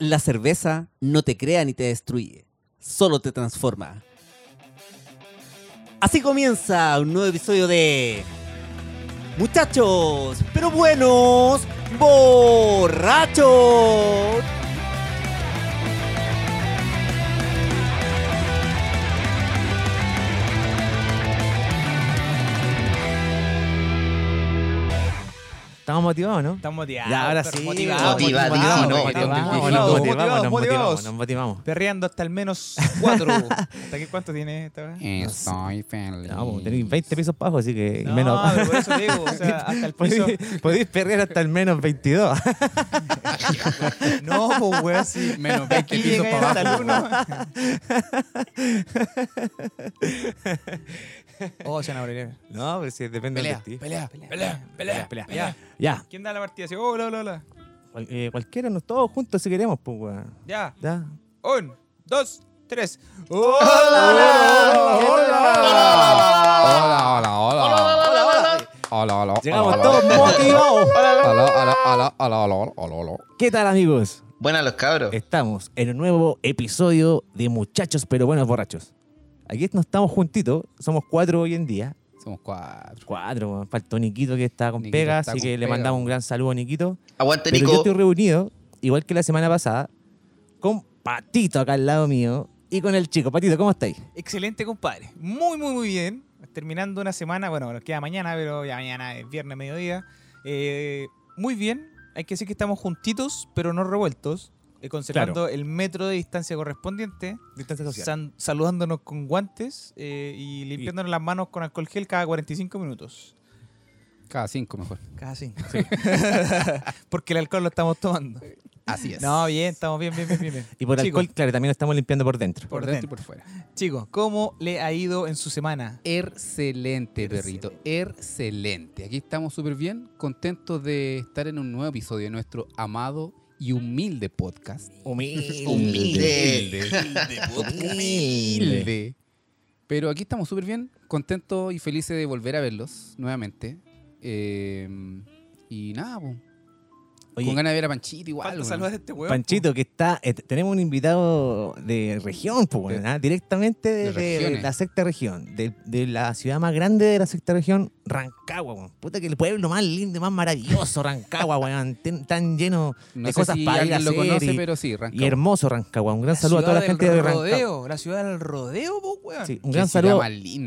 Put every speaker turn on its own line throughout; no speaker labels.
La cerveza no te crea ni te destruye, solo te transforma. Así comienza un nuevo episodio de... Muchachos, pero buenos, borrachos.
Estamos motivados, ¿no?
Estamos motivados.
Ya, ahora sí.
Motivados.
¿no?
Motivados,
motivamos,
motivados,
nos motivamos, nos
motivados.
motivamos, nos motivamos.
Perreando hasta el menos cuatro. ¿Hasta qué cuánto tiene esta vez?
Estoy feliz.
No, pues, tenéis 20 pisos para abajo, así que
No,
menos.
pero por eso digo, o sea, hasta el piso.
podéis, perrear hasta el menos 22.
No, pues weón, sí.
Menos 20
Aquí
pisos para
hasta el
abajo.
uno. Oh, se van a abrir.
No, pues sí, depende
Pelea,
de ti.
pelea, pelea,
Pelea, pelea. Ya.
Ya,
¿Quién da la partida? Oh, hola, hola, hola.
cual- eh, cualquiera, nos todos juntos si queremos, pues, weón.
Ya.
Ya.
Un, dos, tres.
Hola, hola, hola. Hola, hola.
Llegamos
hola,
todos
hola.
motivados.
Hola, hola, hola, hola, hola, hola, hola.
¿Qué tal, amigos?
Buenas los cabros.
Estamos en un nuevo episodio de Muchachos pero Buenos Borrachos. Aquí no estamos juntitos, somos cuatro hoy en día.
Somos cuatro.
Cuatro, faltó Niquito que está con
Niquito
pega,
está
así
con
que le mandamos un gran saludo a Niquito.
Aguante,
Pero yo
Nico.
estoy reunido, igual que la semana pasada, con Patito acá al lado mío y con el chico. Patito, ¿cómo estáis?
Excelente, compadre. Muy, muy, muy bien. Terminando una semana, bueno, nos queda mañana, pero ya mañana es viernes, mediodía. Eh, muy bien. Hay que decir que estamos juntitos, pero no revueltos. Eh, conservando el metro de distancia correspondiente.
Distancia social.
san- saludándonos con guantes eh, y limpiándonos las manos con alcohol gel cada 45 minutos.
Cada cinco mejor.
Cada cinco. Porque el alcohol lo estamos tomando.
Así es.
No, bien, estamos bien, bien, bien, bien. bien.
Y por
Chicos,
alcohol, claro, también lo estamos limpiando por dentro.
Por,
por
dentro y
dentro.
por fuera.
Chicos, ¿cómo le ha ido en su semana?
Excelente, perrito. Excelente. Aquí estamos súper bien, contentos de estar en un nuevo episodio de nuestro amado y humilde podcast.
Humilde.
Humilde.
Humilde.
Humilde. Pero aquí estamos súper bien, contentos y felices de volver a verlos nuevamente. Eh, y nada, po.
Oye,
con ganas de ver a Panchito igual.
Saludar a este weón.
Panchito, que está. eh, tenemos un invitado de región, pues, ¿ah? directamente
de
de, de
regiones.
la sexta región, de, de la ciudad más grande de la sexta región, Rancagua, weón. Puta que el pueblo más lindo, más maravilloso, Rancagua, weón. Ten- tan lleno
No
de
sé
cosas
si
para ir a
alguien lo
hacer
conoce,
y,
pero sí,
y
Rancagua.
hermoso Rancagua. Un gran
La
saludo a toda la gente de Rancagua.
rodeo, la ciudad del rodeo, po, weón.
Sí, un gran saludo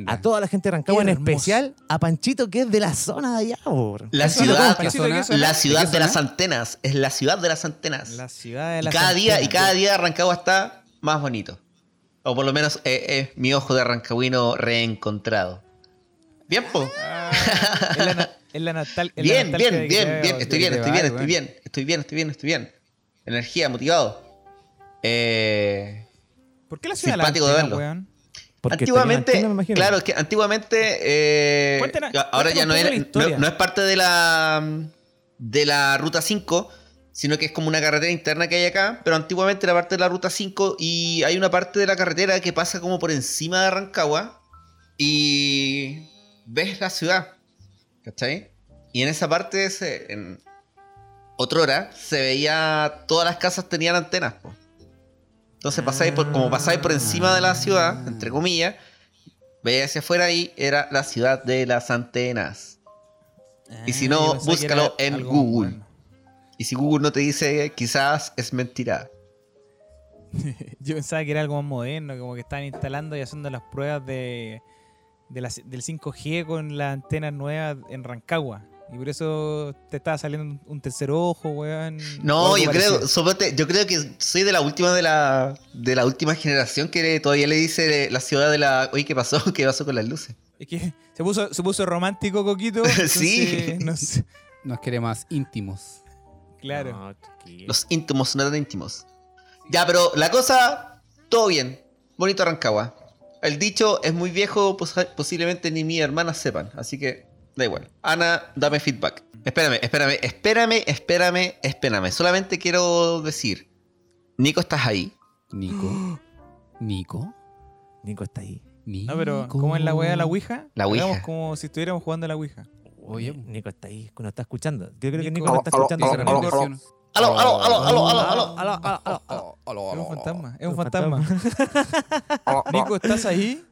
a toda la gente de Rancagua, en especial a Panchito, que es de la zona de allá, weón.
La ciudad,
¿De
las
zona?
Antenas, es la ciudad de las antenas.
La ciudad de
y
la
cada día, y cada día Rancagua está más bonito. O por lo menos eh, es mi ojo de rancagüino reencontrado. Bien, po.
Ah, es la, na- es la natal. es la
Bien, bien,
de
bien, bien.
veo.
Estoy bien, estoy bien, estoy bien. Estoy bien, estoy bien, estoy bien. Energía, motivado. Eh,
¿Por qué la ciudad
Simpático de
de la antena,
verlo.
weón?
Porque
antiguamente,
antena,
claro, es que antiguamente, eh,
Cuéntanos-
ahora ya no, era- no es parte de la de la ruta 5, sino que es como una carretera interna que hay acá, pero antiguamente era parte de la ruta 5 y hay una parte de la carretera que pasa como por encima de Rancagua y ves la ciudad, ¿cachai? Y en esa parte, se, en otrora, se veía, todas las casas tenían antenas, po. Entonces pasáis por, como pasáis por encima de la ciudad, entre comillas, veía hacia afuera y era la ciudad de las antenas. Y si
Ah,
no,
que
búscalo en Google.
bueno.
Y si Google no te dice, quizás es mentira.
Yo pensaba que era algo más moderno, como que estaban instalando y haciendo las pruebas de, de la- del 5G con las antenas nuevas en Rancagua. Y por eso te estaba saliendo un, tercer ojo, weón.
No, yo creo, suponte- yo creo que soy de la última de la, de la última generación que todavía le dice la ciudad de la. Oye, ¿qué pasó? ¿Qué pasó con las luces?
Es que se puso, se puso romántico, Coquito.
Sí.
entonces, no sé.
Nos quiere más íntimos.
Claro.
No.
Los íntimos, no tan íntimos. Ya, pero la cosa, todo bien. Bonito Rancagua. El dicho es muy viejo, pos- posiblemente ni mi hermana sepan, así que da igual. Ana, dame feedback. Espérame, espérame, espérame, espérame, espérame. Solamente quiero decir, Nico, ¿estás ahí?
Nico. Nico.
Nico está ahí.
Nico.
No, pero ¿cómo es la weá de la Ouija?
La
Hagamos
Ouija.
como si estuviéramos jugando a la Ouija.
Oye,
Nico está ahí, nos está escuchando. Yo creo que
Nico-
nos está escuchando.
aló, aló, aló.
Aló, aló, aló, aló, aló, aló.
Aló, aló, aló,
fantasma, es un
un
fantasma.
Oh,
Nico, ¿estás ahí?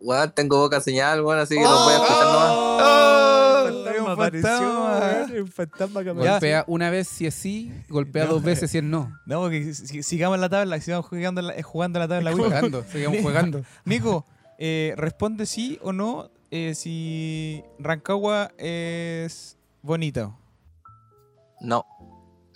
Weón, tengo boca señal, weón, así que lo voy a escuchar nomás.
¡Oh!
Un
Es un fantasma.
un fantasma que.
Golpea una vez si es sí, golpea dos veces si es no.
No, porque si- sigamos la tabla, sigamos jugando la, eh, jugando la tabla. Ouija.
Jugando, seguimos jugando.
Nico, eh, responde sí o no eh, si Rancagua es bonito.
No.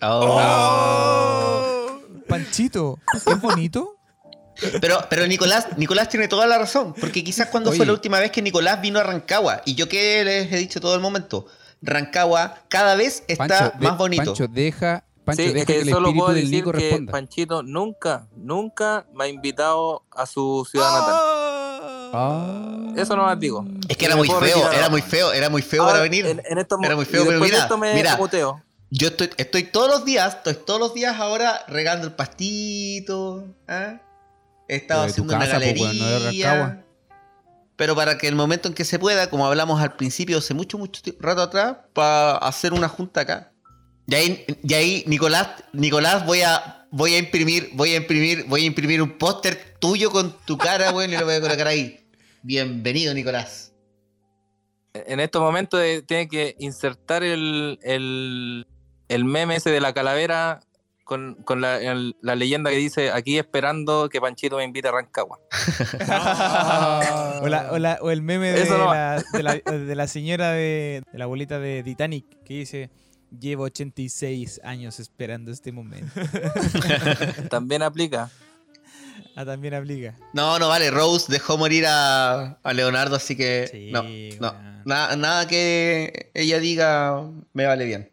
Oh.
Panchito, ¿es bonito?
Pero, pero Nicolás, Nicolás tiene toda la razón, porque quizás cuando fue la última vez que Nicolás vino a Rancagua, y yo que les he dicho todo el momento, Rancagua cada vez está
Pancho, de-
más bonito.
Pancho, deja, Pancho,
sí, es
deja
que,
que, el
solo
espíritu
puedo
del
decir
Nico
que
responda.
Panchito nunca, nunca me ha invitado a su ciudad natal.
Ah.
Eso nomás digo.
es que era muy feo,
retirar
era muy feo, era muy feo para venir.
En, en estos
Era muy feo, pero mira,
esto me
mira.
muteo.
Yo estoy, estoy todos los días, estoy todos los días ahora regando el pastito. ¿ah? He estado haciendo una
casa,
galería.
no
pero para que el momento en que se pueda, como hablamos al principio, hace mucho, mucho rato atrás, para hacer una junta acá. Y ahí, y ahí, Nicolás, Nicolás, voy a, voy a imprimir, voy a imprimir, voy a imprimir un póster tuyo con tu cara, weón, y lo voy a colocar ahí. Bienvenido, Nicolás.
En estos momentos eh, tiene que insertar el, el, el meme ese de la calavera con, con la, el- la leyenda que dice aquí esperando que Panchito me invite a Rancagua.
O, la- o la- o el meme de
no
de, la, de la señora de, de la abuelita de Titanic que dice: Llevo 86 años esperando este momento.
También aplica.
Ah, también aplica.
No, no vale, Rose dejó morir a, a Leonardo, así que
Sí,
no, no, nada, nada que ella diga me vale bien.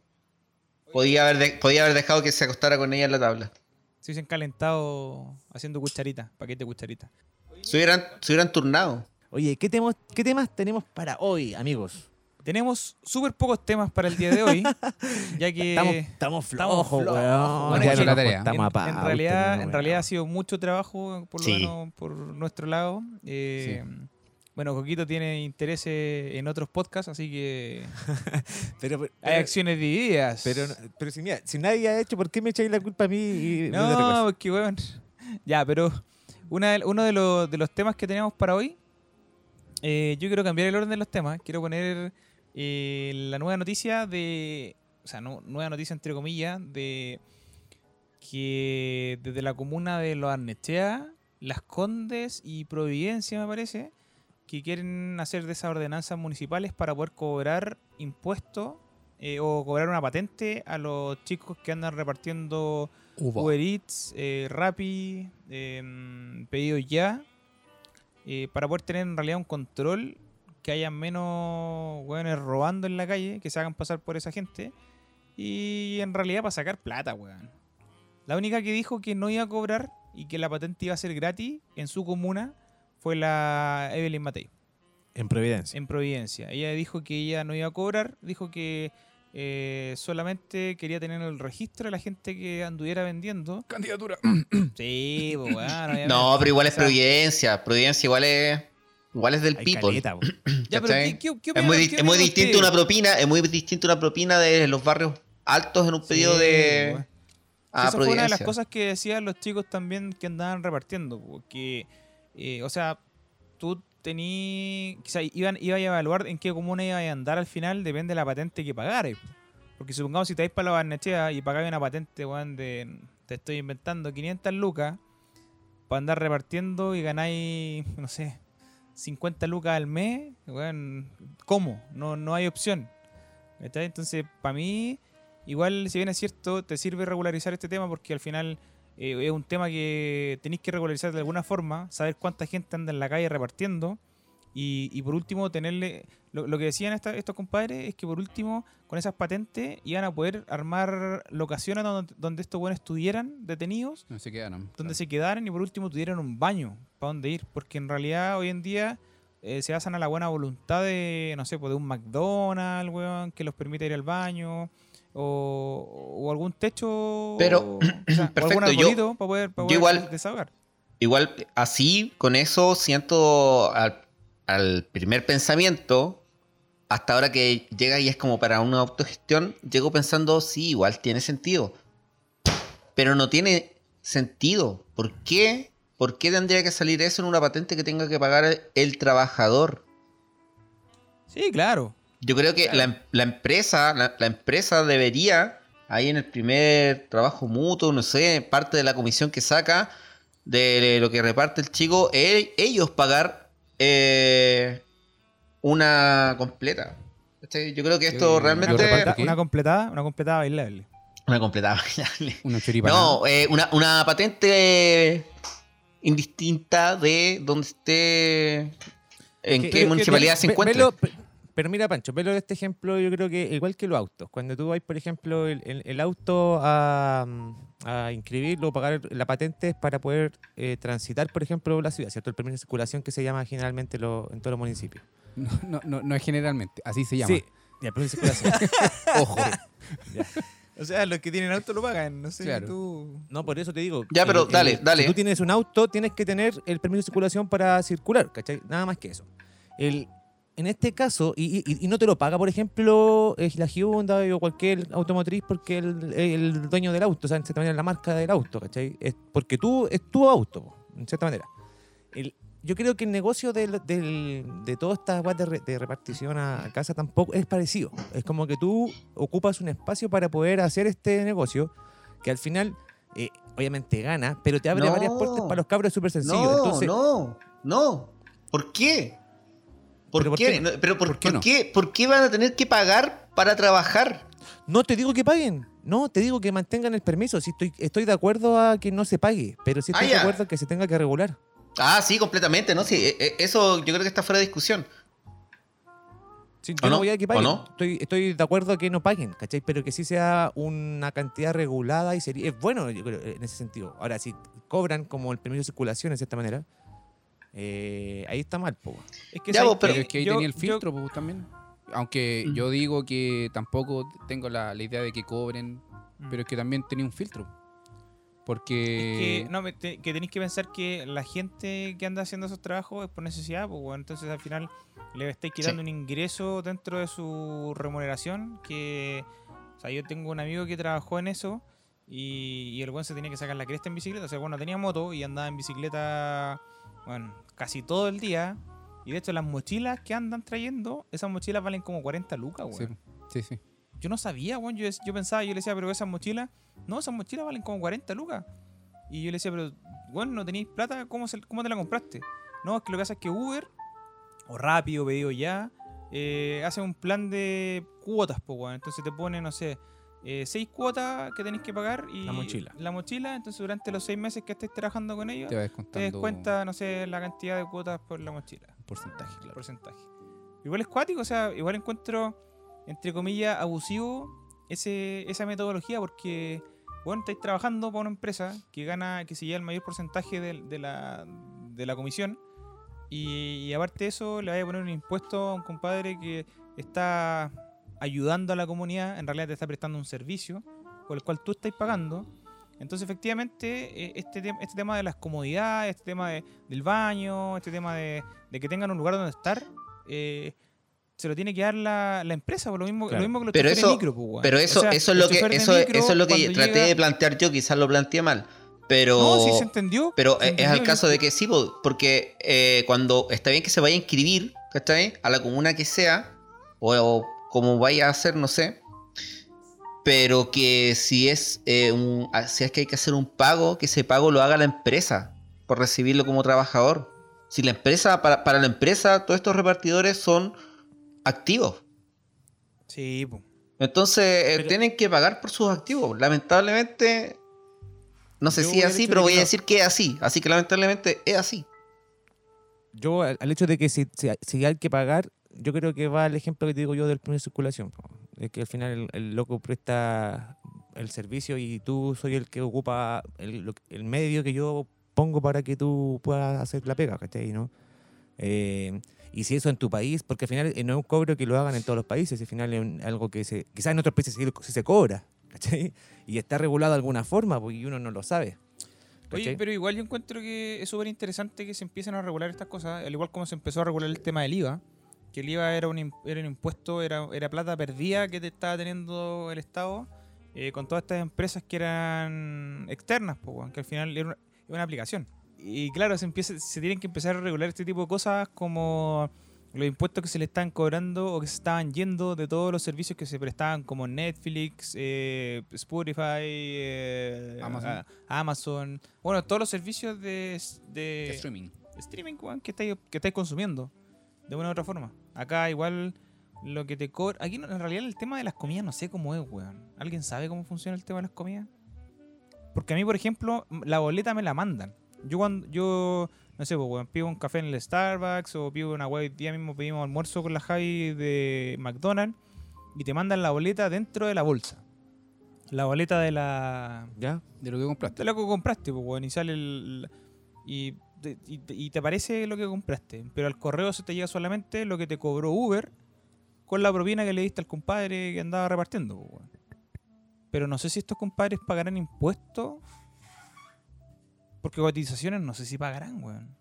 Podía haber, de- podía haber dejado que se acostara con ella en la tabla.
Se hubiesen calentado haciendo cucharita, paquete de cucharita.
Se hubieran, se hubieran turnado.
Oye, ¿qué, temos- ¿qué temas tenemos para hoy, amigos?
Tenemos súper pocos temas para el día de hoy, ya que
Estamos, estamos
estamos
flojos,
flojos.
weón.
Bueno, es que
la
en, realidad,
weón.
en realidad ha sido mucho trabajo, por lo
Sí.
menos por nuestro lado. Eh, Bueno, Coquito tiene intereses en otros podcasts, así que
Pero, pero,
hay acciones divididas.
pero, pero si, mira, si nadie ha hecho, ¿por qué me echáis la culpa a mí? Y
No, porque weón. Ya, pero una de- uno de los, de los temas que teníamos para hoy, eh, yo quiero cambiar el orden de los temas. Quiero poner eh, la nueva noticia de. O sea, no- nueva noticia entre comillas, de que desde la comuna de Los Arnechea, Las Condes y Providencia, me parece, que quieren hacer de esas ordenanzas municipales para poder cobrar impuestos eh, o cobrar una patente a los chicos que andan repartiendo
Hubo.
Uber Eats, eh, Rappi, em, pedidos ya, eh, para poder tener en realidad un control, que haya menos hueones robando en la calle, que se hagan pasar por esa gente, y en realidad para sacar plata, weón. La única que dijo que no iba a cobrar y que la patente iba a ser gratis en su comuna fue la Evelyn Matei,
En Providencia.
en Providencia. Ella dijo que ella no iba a cobrar, dijo que eh, solamente quería tener el registro de la gente que anduviera vendiendo.
Candidatura.
Sí, pues bueno.
No, pero igual es Providencia. Providencia igual es, igual es del
Hay
people.
caleta, weón.
Ya, pero
¿cachai?
¿qué, qué, qué
es muy, es muy distinto una propina, es muy distinto una propina de los barrios altos en un pedido
Sí,
de
esa fue una de las cosas que decían los chicos también que andaban repartiendo. Porque, eh, o sea, tú tení. O sea, iban, iba a evaluar en qué comuna iba a andar al final, depende de la patente que pagares. Porque supongamos si te vais para la Barnechea y pagáis una patente, weón, de. Te estoy inventando 500 lucas para andar repartiendo y ganáis, no sé, 50 lucas al mes, weón, ¿cómo? No, no hay opción. ¿Cachai? Entonces, para mí, igual, si bien es cierto, te sirve regularizar este tema porque al final eh, es un tema que tenéis que regularizar de alguna forma, saber cuánta gente anda en la calle repartiendo y, y por último tenerle... Lo, lo que decían esta- estos compadres es que por último con esas patentes iban a poder armar locaciones donde, donde estos buenos estuvieran detenidos
No se quedaron.
donde se quedaran y por último tuvieran un baño para dónde ir. Porque en realidad hoy en día eh, se basan a la buena voluntad de, no sé, pues de un McDonald's, weón, que los permite ir al baño. O, o algún techo.
Pero,
o sea, o algún
perfecto, yo-
para poder, para
yo
poder
igual-
desahogar.
Igual, así, con eso, siento al, al primer pensamiento, hasta ahora que llega y es como para una autogestión, llego pensando, sí, igual tiene sentido. Pero no tiene sentido. ¿Por qué? ¿Por qué tendría que salir eso en una patente que tenga que pagar el trabajador?
Sí, claro.
Yo creo que la, em- la empresa, la, la empresa debería, ahí en el primer trabajo mutuo, no sé, parte de la comisión que saca, de lo que reparte el chico, ellos pagar eh, una completa. ¿Cachai? Yo creo que esto
Sí,
Una,
realmente...
¿Reparte
completa-
qué?
una completada, una completada bailable.
Una completa. bailable.
Una.
No, eh, una, una patente indistinta de donde esté. En qué municipalidad se
velo, pe- pero mira, Pancho, velo de este ejemplo, yo creo que igual que los autos. Cuando tú vas, por ejemplo, el, el- el auto a, a inscribirlo o pagar la patente es para poder eh, transitar, por ejemplo, la ciudad, ¿cierto? El permiso de circulación que se llama generalmente lo- en todos los municipios.
No, no, no, no es generalmente, así se llama.
Sí, ya, permiso de circulación.
Ojo.
O sea, los que tienen auto lo pagan. No sé,
Claro.
tú.
No, por eso te digo.
Ya, pero
el-
dale,
el-
dale.
Si tú tienes un auto, tienes que tener el permiso de circulación para circular, ¿cachai? Nada más que eso. El, en este caso, y, y- y no te lo paga, por ejemplo, eh, la Hyundai o cualquier automotriz porque el, el dueño del auto, o sea, en cierta manera la marca del auto, ¿cachai? Es porque tú, es tu auto, en cierta manera. El- yo creo que el negocio del, del- de todas estas weas de, re- de repartición a, a casa tampoco es parecido. Es como que tú ocupas un espacio para poder hacer este negocio que al final, eh, obviamente gana, pero te abre
No.
varias puertas para los cabros, súper sencillo.
No,
Entonces,
no, no. ¿Por qué? ¿Por,
¿Pero por
qué?
no?
No, pero por,
¿Por qué
por
no?
qué? ¿Por qué van a tener que pagar para trabajar?
No te digo que paguen. No, te digo que mantengan el permiso. Si estoy, estoy de acuerdo a que no se pague, pero sí
Ah,
estoy de acuerdo a que se tenga que regular.
Ah, sí, completamente, ¿no? Sí, eh, eh, eso yo creo que está fuera de discusión.
Sí,
¿O
yo no,
no?
voy a que
¿O
paguen.
no?
Estoy, estoy de acuerdo a que no paguen, ¿cachai? Pero que sí sea una cantidad regulada y sería, es bueno, yo creo, en ese sentido. Ahora, si cobran como el permiso de circulación de cierta manera, eh, ahí está mal, po.
Es que
Ya,
¿sabes
vos, pero
qué?
Pero es que ahí
Yo-
tenía el
yo-
filtro pues, también. Aunque
Mm.
yo digo que tampoco tengo la, la idea de que cobren,
Mm.
pero es que también tenía un filtro.
Es
Porque
que, no, me- te- que tenéis que pensar que la gente que anda haciendo esos trabajos es por necesidad, pues, bueno, entonces al final le estáis quitando un ingreso dentro de su remuneración. Que, o sea, yo tengo un amigo que trabajó en eso y, y el buen se tenía que sacar la cresta en bicicleta. O sea, bueno, tenía moto y andaba en bicicleta, bueno, casi todo el día. Y de hecho, las mochilas que andan trayendo, esas mochilas valen como 40 lucas,
sí,
weón.
sí, sí.
Yo no sabía, weón. Yo, yo pensaba, yo le decía, pero esas mochilas, no, esas mochilas valen como 40 lucas. Y yo le decía, pero, bueno, no tenéis plata, ¿cómo, se- cómo te la compraste? No, es que lo que pasa es que Uber, o Rápido, Pedido Ya, eh, hace un plan de cuotas, pues, weón. Entonces te pone, no sé, eh, seis cuotas que tenéis que pagar y
La mochila.
La mochila, entonces durante los seis meses que estés trabajando con ellos,
Te va
te
descontando
descuenta, no sé, la cantidad de cuotas por la mochila
porcentaje, claro.
porcentaje. Igual es cuático, o sea, igual encuentro, entre comillas, abusivo ese, esa metodología porque, bueno, estáis trabajando para una empresa que gana, que se lleva el mayor porcentaje de, de la, de la comisión y, y aparte de eso le vais a poner un impuesto a un compadre que está ayudando a la comunidad, en realidad te está prestando un servicio por el cual tú estás pagando. Entonces, efectivamente, eh, este, este tema de las comodidades, este tema de- del baño, este tema de, de que tengan un lugar donde estar, eh, se lo tiene que dar la, la empresa, por lo mismo,
Claro.
lo mismo que los
Pero eso-
de micro, pues.
Pero eso,
O sea,
eso es lo que, eso,
micro,
eso es lo que traté
llega-
de plantear yo, quizás lo planteé mal. Pero,
No, sí se entendió.
pero
se
es al caso de que sí, po, porque eh, cuando está bien que se vaya a inscribir, ¿cachai? A la comuna que sea, o, o como vaya a hacer, no sé. Pero que si es, eh, un, ah, si es que hay que hacer un pago, que ese pago lo haga la empresa por recibirlo como trabajador. Si la empresa, para, para la empresa, todos estos repartidores son activos.
Sí.
Entonces eh, tienen que pagar por sus activos. Lamentablemente, no sé si es así, pero voy a decir que es así. Así que lamentablemente es así.
Yo, al, al hecho de que si, si, si hay que pagar, yo creo que va el ejemplo que te digo yo del permiso de circulación. Es que al final el, el loco presta el servicio y tú soy el que ocupa el, medio que yo pongo para que tú puedas hacer la pega, ¿cachai? ¿no? Eh, y si eso en tu país, porque al final eh, no es un cobro que lo hagan en todos los países, al final es algo que se, quizás en otros países sí, sí se cobra, ¿cachai? Y está regulado de alguna forma, porque uno no lo sabe.
Oye,
¿cachai?
pero igual yo encuentro que es súper interesante que se empiecen a regular estas cosas, al igual como se empezó a regular el tema del IVA, que el IVA era un, era un impuesto, era, era plata perdida que te estaba teniendo el Estado eh, con todas estas empresas que eran externas, que al final era una, era una aplicación. Y claro, se, empieza, se tienen que empezar a regular este tipo de cosas como los impuestos que se le están cobrando o que se estaban yendo de todos los servicios que se prestaban como Netflix, eh, Spotify, eh,
Amazon.
a- Amazon. Bueno, todos los servicios de, de
Streaming.
streaming que estáis, que estáis consumiendo de una u otra forma. Acá igual lo que te cobra... Aquí en realidad el tema de las comidas no sé cómo es, weón. ¿Alguien sabe cómo funciona el tema de las comidas? Porque a mí, por ejemplo, la boleta me la mandan. Yo cuando yo no sé, pues, weón, pido un café en el Starbucks o pido una weá. Hoy día mismo pedimos almuerzo con la Javi de McDonald's y te mandan la boleta dentro de la bolsa. La boleta de la
¿Ya?
De lo que compraste.
de lo que compraste, pues, weón, y sale el. Y te, y, te- y te aparece lo que compraste. Pero al correo se te llega solamente lo que te cobró Uber con la propina que le diste al compadre que andaba repartiendo. Pero no sé si estos compadres pagarán impuestos. Porque cotizaciones no sé si pagarán, weón.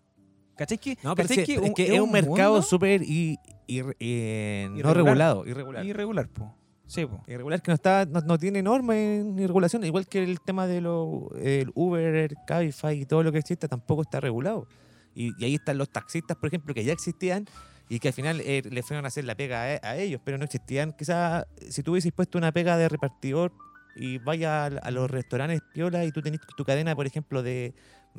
¿Cachai que,
No, pero
cachai
sí, es que es un mercado súper eh, no regulado. Irregular.
irregular, po? Sí, po.
Irregular que no está no, no tiene normas ni regulación, igual que el tema de lo, el Uber, el Cabify y todo lo que existe tampoco está regulado. Y, ahí están los taxistas, por ejemplo, que ya existían y que al final eh, le fueron a hacer la pega a, a ellos, pero no existían. Quizás si tú hubieses puesto una pega de repartidor y vaya a, a los restaurantes piola y tú tenés tu cadena, por ejemplo, de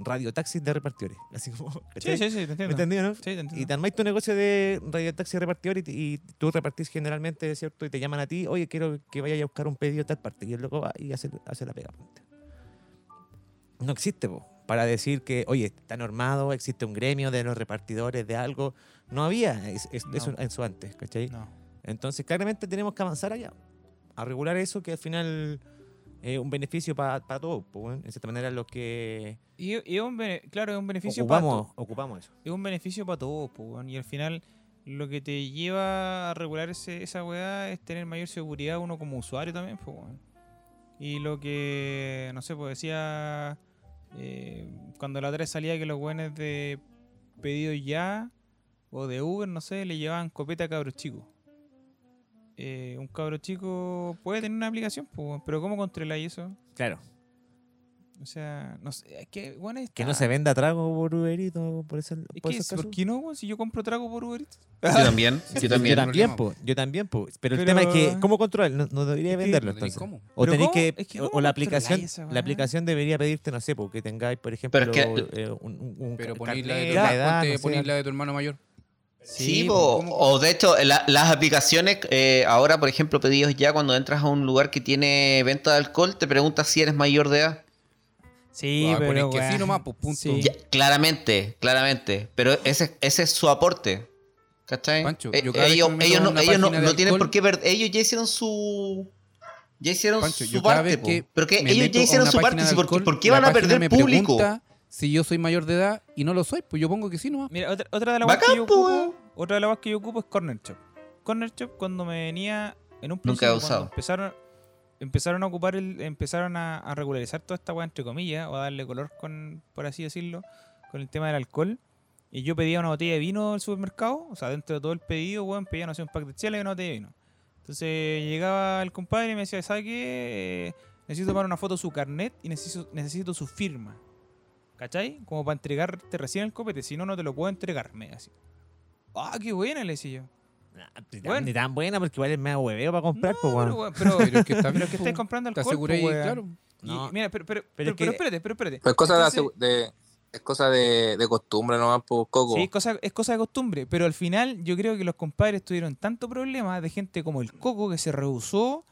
radiotaxis de repartidores. Así como,
Sí, sí, sí, te
¿Me
entiendo.
entendí, no?
Sí, te entiendo.
Y te armáis tu negocio de radiotaxi repartidor y, te- y tú repartís generalmente, ¿cierto? Y te llaman a ti, oye, quiero que vayas a buscar un pedido a tal parte. Y el loco va y hace, hace la pega. No existe, po, para decir que, oye, está normado, existe un gremio de los repartidores de algo. No había es- es-
No.
eso en su antes, ¿cachai?
No.
Entonces, claramente tenemos que avanzar allá, a regular eso que al final es un beneficio para todos. po, weón. En cierta manera, los que
Y, y un claro, es un beneficio para
ocupamos, ocupamos eso.
es un beneficio para todos, weón. y al final lo que te lleva a regular ese- esa weá es tener mayor seguridad uno como usuario también, weón. Y lo que, no sé, pues decía eh, cuando la otra vez salía que los weones de pedido ya o de Uber, no sé, le llevaban copeta a cabros chicos. Eh, un cabro chico puede tener una aplicación, pero ¿cómo controláis eso?
Claro.
O sea, no sé, es que, bueno,
Que no se venda trago por Uberito, por, ese,
Es
por
que. ¿por qué no? Si yo compro trago por Uber Eats.
Yo también, yo
Yo
también.
po, yo también, po. Pero, el tema es que, ¿cómo controlar? No, no debería venderlo
No cómo.
O tenéis
¿cómo?
que,
Es que
o-
¿cómo
o la aplicación,
esa
la aplicación debería pedirte, no sé, porque tengáis, por ejemplo,
Pero es que-
eh, un, un- un
Pero ponís la de tu,
edad,
ponte-
no sé,
ponís la de tu hermano mayor.
Sí,
Sí,
¿cómo?
o de hecho, la- las aplicaciones, eh, ahora por ejemplo, pedidos ya, cuando entras a un lugar que tiene venta de alcohol, te preguntas si eres mayor de edad.
Sí,
Ah,
pero
que sí nomás, pues, punto.
Sí.
Ya, claramente, claramente. Pero ese, ese es su aporte. ¿Cachai?
Pancho,
Eh,
yo cada vez que
ellos no, ellos no, tienen por qué ver. Ellos ya hicieron su. Ya hicieron
Pancho,
su parte. po.
que
Pero que ellos ya
a
hicieron su parte. ¿Por, qué- por van a perder público?
pregunta Si yo soy mayor de edad y no lo soy, pues yo pongo que sí nomás.
Mira, otra, otra de las weas que yo
po,
ocupo, otra de las que yo ocupo es Corner Shop. Corner Shop cuando me venía en un
Nunca he
principio, cuando
usado.
empezaron empezaron a ocupar el, empezaron a, a regularizar toda esta wea entre comillas o a darle color con por así decirlo con el tema del alcohol y yo pedía una botella de vino al supermercado, o sea, dentro de todo el pedido, weón, pedía no sé, un pack de chela y una botella de vino. Entonces llegaba el compadre y me decía, ¿sabe qué? Eh, necesito tomar una foto de su carnet y necesito, necesito su firma. ¿Cachai? Como para entregarte recién el copete, si no, no te lo puedo entregar. Me así. Ah, qué buena, le decía yo.
Ni tan,
Bueno.
ni tan buena porque igual es medio hueveo para comprar,
No,
pues,
pero,
weón,
pero,
Pero es que está
pero
bien,
es que estáis comprando
Te
alcohol, po, weón.
claro.
Y-
No.
mira, pero, pero,
Pero
pero,
es
pero
que-
espérate, pero espérate.
Pues cosa
Entonces-
de- es cosa de, de costumbre nomás, por Coco.
Sí, es cosa, es cosa de costumbre, pero al final yo creo que los compadres tuvieron tanto problema de gente como el Coco que se rehusó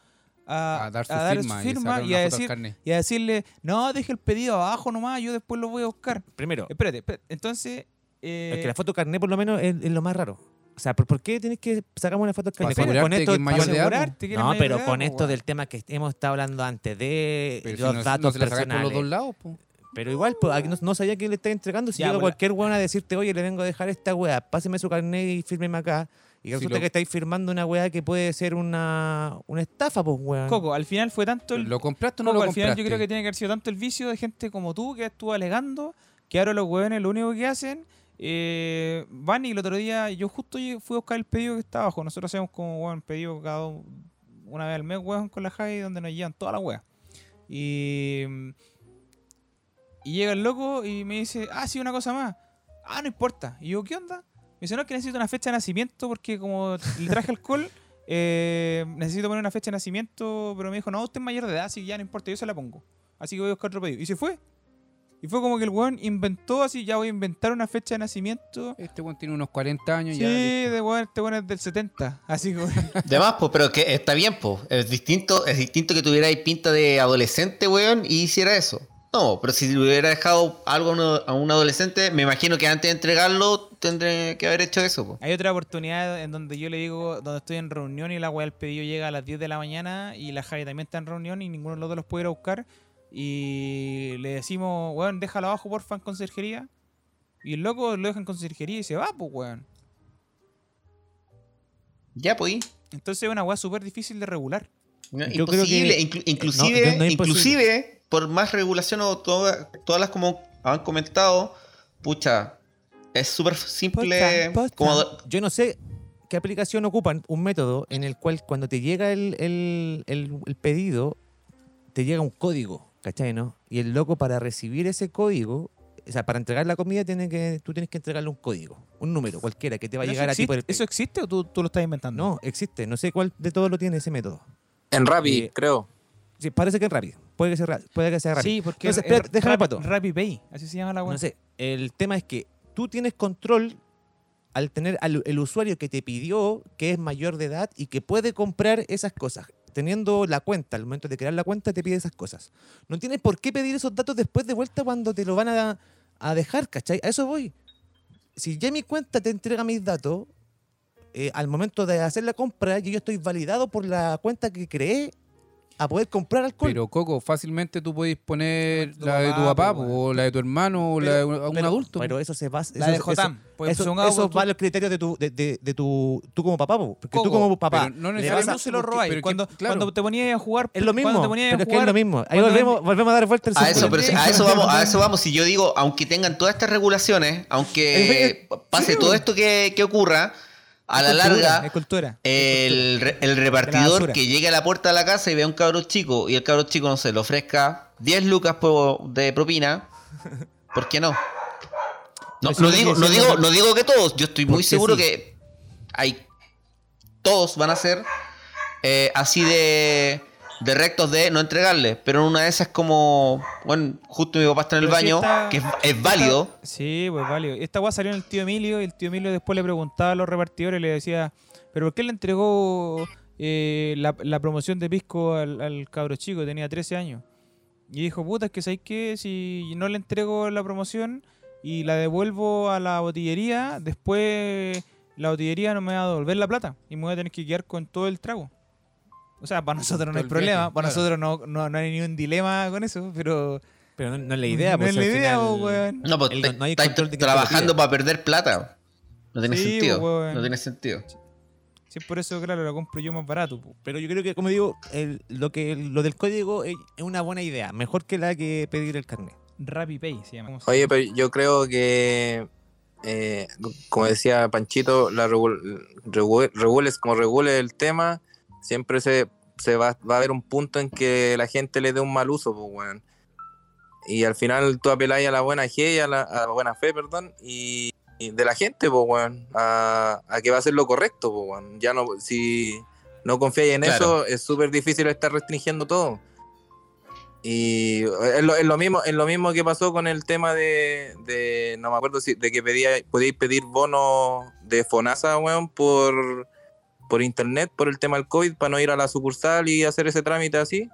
a,
A dar su
a dar
firma,
su
y,
firma a decir, y a decirle, no, deje el pedido abajo nomás, yo después lo voy a buscar.
Primero,
Espérate, espérate. entonces... eh,
es que la foto carnet por lo menos es, es lo más raro. O sea, ¿por, qué tienes que sacar una foto
Para
carnet?
asegurarte que es mayor
para
de edad,
asegurarte que
No, pero con
po,
esto del tema que hemos estado hablando antes de
Pero si
los
no,
datos
no se la sacáis por
personales.
los dos lados, po.
Pero igual, pues, aquí no, no sabía quién le está entregando. Si
Ya,
llega cualquier weón a decirte, oye, le vengo a dejar esta weá, páseme su carnet y fírmeme acá. Y resulta
lo-
que estáis firmando una weá que puede ser una, una estafa, pues, weón.
Coco, al final fue tanto el...
¿Lo compraste o no
Coco,
lo
al final
compraste?
yo creo que tiene que haber sido tanto el vicio de gente como tú que estuvo alegando que ahora los hueones lo único que hacen eh, van y el otro día yo justo fui a buscar el pedido que está abajo. Nosotros hacemos como bueno, pedido cada una vez al mes, weón, con la Javi, donde nos llevan toda la wea. Y, y llega el loco y me dice, ah, sí, una cosa más. Ah, no importa. Y yo, ¿qué onda? Me dice, no, es que necesito una fecha de nacimiento porque como le traje alcohol, eh, necesito poner una fecha de nacimiento, pero me dijo, no, usted es mayor de edad, así que ya no importa, yo se la pongo. Así que voy a buscar otro pedido. Y se fue. Y fue como que el weón inventó así, ya voy a inventar una fecha de nacimiento.
Este weón tiene unos 40 años
Sí,
ya.
de weón, este weón es del 70. Así que, weón.
De más, pues, pero que está bien, pues. Es distinto, es distinto que tuvierais pinta de adolescente, weón, y hiciera eso. No, pero si le hubiera dejado algo a un adolescente, me imagino que antes de entregarlo tendré que haber hecho eso, pues.
Hay otra oportunidad en donde yo le digo, donde estoy en reunión y la weá del pedido llega a las 10 de la mañana y la Javi también está en reunión y ninguno de los dos los puede ir a buscar. Y le decimos, weón, déjalo abajo, porfa, en conserjería. Y el loco lo deja en conserjería y se va, pues, weón.
Ya, pues.
Entonces es una weá súper difícil de regular.
No,
Yo creo
imposible,
que-
inclu-
no,
inclusive,
no, no es
inclusive, por más regulación o toda- todas las como han comentado, pucha, es súper simple.
Posta, posta.
como-
Yo no sé qué aplicación ocupan un método en el cual cuando te llega el, el- el- el pedido, te llega un código, ¿cachai? ¿no? Y el loco para recibir ese código, o sea, para entregar la comida, tiene que, tú tienes que entregarle un código, un número cualquiera que te va a
¿Pero
llegar a ti por el
¿Eso existe o tú, tú lo estás inventando?
No, existe. No sé cuál de todos lo tiene ese método.
En Rappi,
Eh,
creo.
Sí, parece que es rápido. Puede que sea, puede que sea rápido.
Sí, porque
Entonces,
es
espérate, déjame, Pato.
Rappi Pay, así se llama la weá.
No sé. El tema es que tú tienes control al tener al el usuario que te pidió que es mayor de edad y que puede comprar esas cosas. Teniendo la cuenta, al momento de crear la cuenta, te pide esas cosas. No tienes por qué pedir esos datos después de vuelta cuando te lo van a, a dejar, ¿cachai? A eso voy. Si ya mi cuenta te entrega mis datos, eh, al momento de hacer la compra, yo estoy validado por la cuenta que creé a poder comprar alcohol.
Pero Coco, fácilmente tú puedes poner
Tu
la de tu
papá,
o la de tu hermano, o la de un,
Pero-
adulto.
Pero eso se basa.
La
eso-
de
eso-
Jotam. Pues,
Eso,
supongamos
eso
tú-
va a los criterios de tu, de, de- de tu, tú como papá, po, porque tú
Coco,
como papá.
pero no
a-
no se lo robáis.
pero que-
Cuando,
claro.
cuando te ponías a jugar.
es lo mismo,
Cuando te ponías
pero
a
es que es
jugar,
lo mismo. Ahí volvemos, volvemos a dar vuelta el
A eso, pero a eso vamos, a eso vamos. Si yo digo, aunque tengan todas estas regulaciones, aunque pase todo esto que, que ocurra, a la
cultura,
larga,
cultura.
el, re- el repartidor que llegue a la puerta de la casa y vea a un cabro chico y el cabro chico, no sé, le ofrezca 10 lucas de propina, ¿por qué no? No, digo,
que
no, digo, no digo que todos, yo estoy muy seguro
sí.
que hay todos van a ser eh, así de, de rectos de no entregarle, pero en una de esas como, bueno, justo mi papá está en el
Pero si
baño,
esta-
que es, es válido.
Sí, pues válido. Esta weá salió en el tío Emilio y el tío Emilio después le preguntaba a los repartidores y le decía, ¿pero por qué le entregó eh, la, la promoción de pisco al, al cabro chico? Tenía 13 años. Y dijo, puta, es que ¿sabes qué? Si no le entrego la promoción y la devuelvo a la botillería, después la botillería no me va a devolver la plata y me voy a tener que quedar con todo el trago. O sea, para nosotros no hay problema, para
claro.
nosotros no, no, no hay ni un dilema con eso, pero...
Pero no, no es la idea,
No
pues,
es la idea, po, weón.
No, pues
El-
te-
no hay control de quién te lo
trabajando para perder plata. No tiene
Sí,
sentido.
pues, weón.
No tiene sentido.
Sí, por eso, claro, lo compro yo más barato. po.
Pero yo creo que, como digo, el- lo, que, lo del código es es una buena idea. Mejor que la que pedir el carnet.
Rappi Pay se llama.
Oye, pero yo creo que, eh, como decía Panchito, la regul- regu- regules como regule el tema, siempre se, se va, va a haber un punto en que la gente le dé un mal uso, pues, weón. Y al final tú apeláis a la buena a la, a la buena fe, perdón, y, y de la gente, pues, weón, a, a que va a hacer lo correcto, pues, weón. Ya no, si no confías en
Claro.
eso, es súper difícil estar restringiendo todo. Y es lo, es lo mismo, es lo mismo que pasó con el tema de, de no me acuerdo si de que pedía, podíais pedir bonos de Fonasa, weón, por, por internet, por el tema del COVID, para no ir a la sucursal y hacer ese trámite así.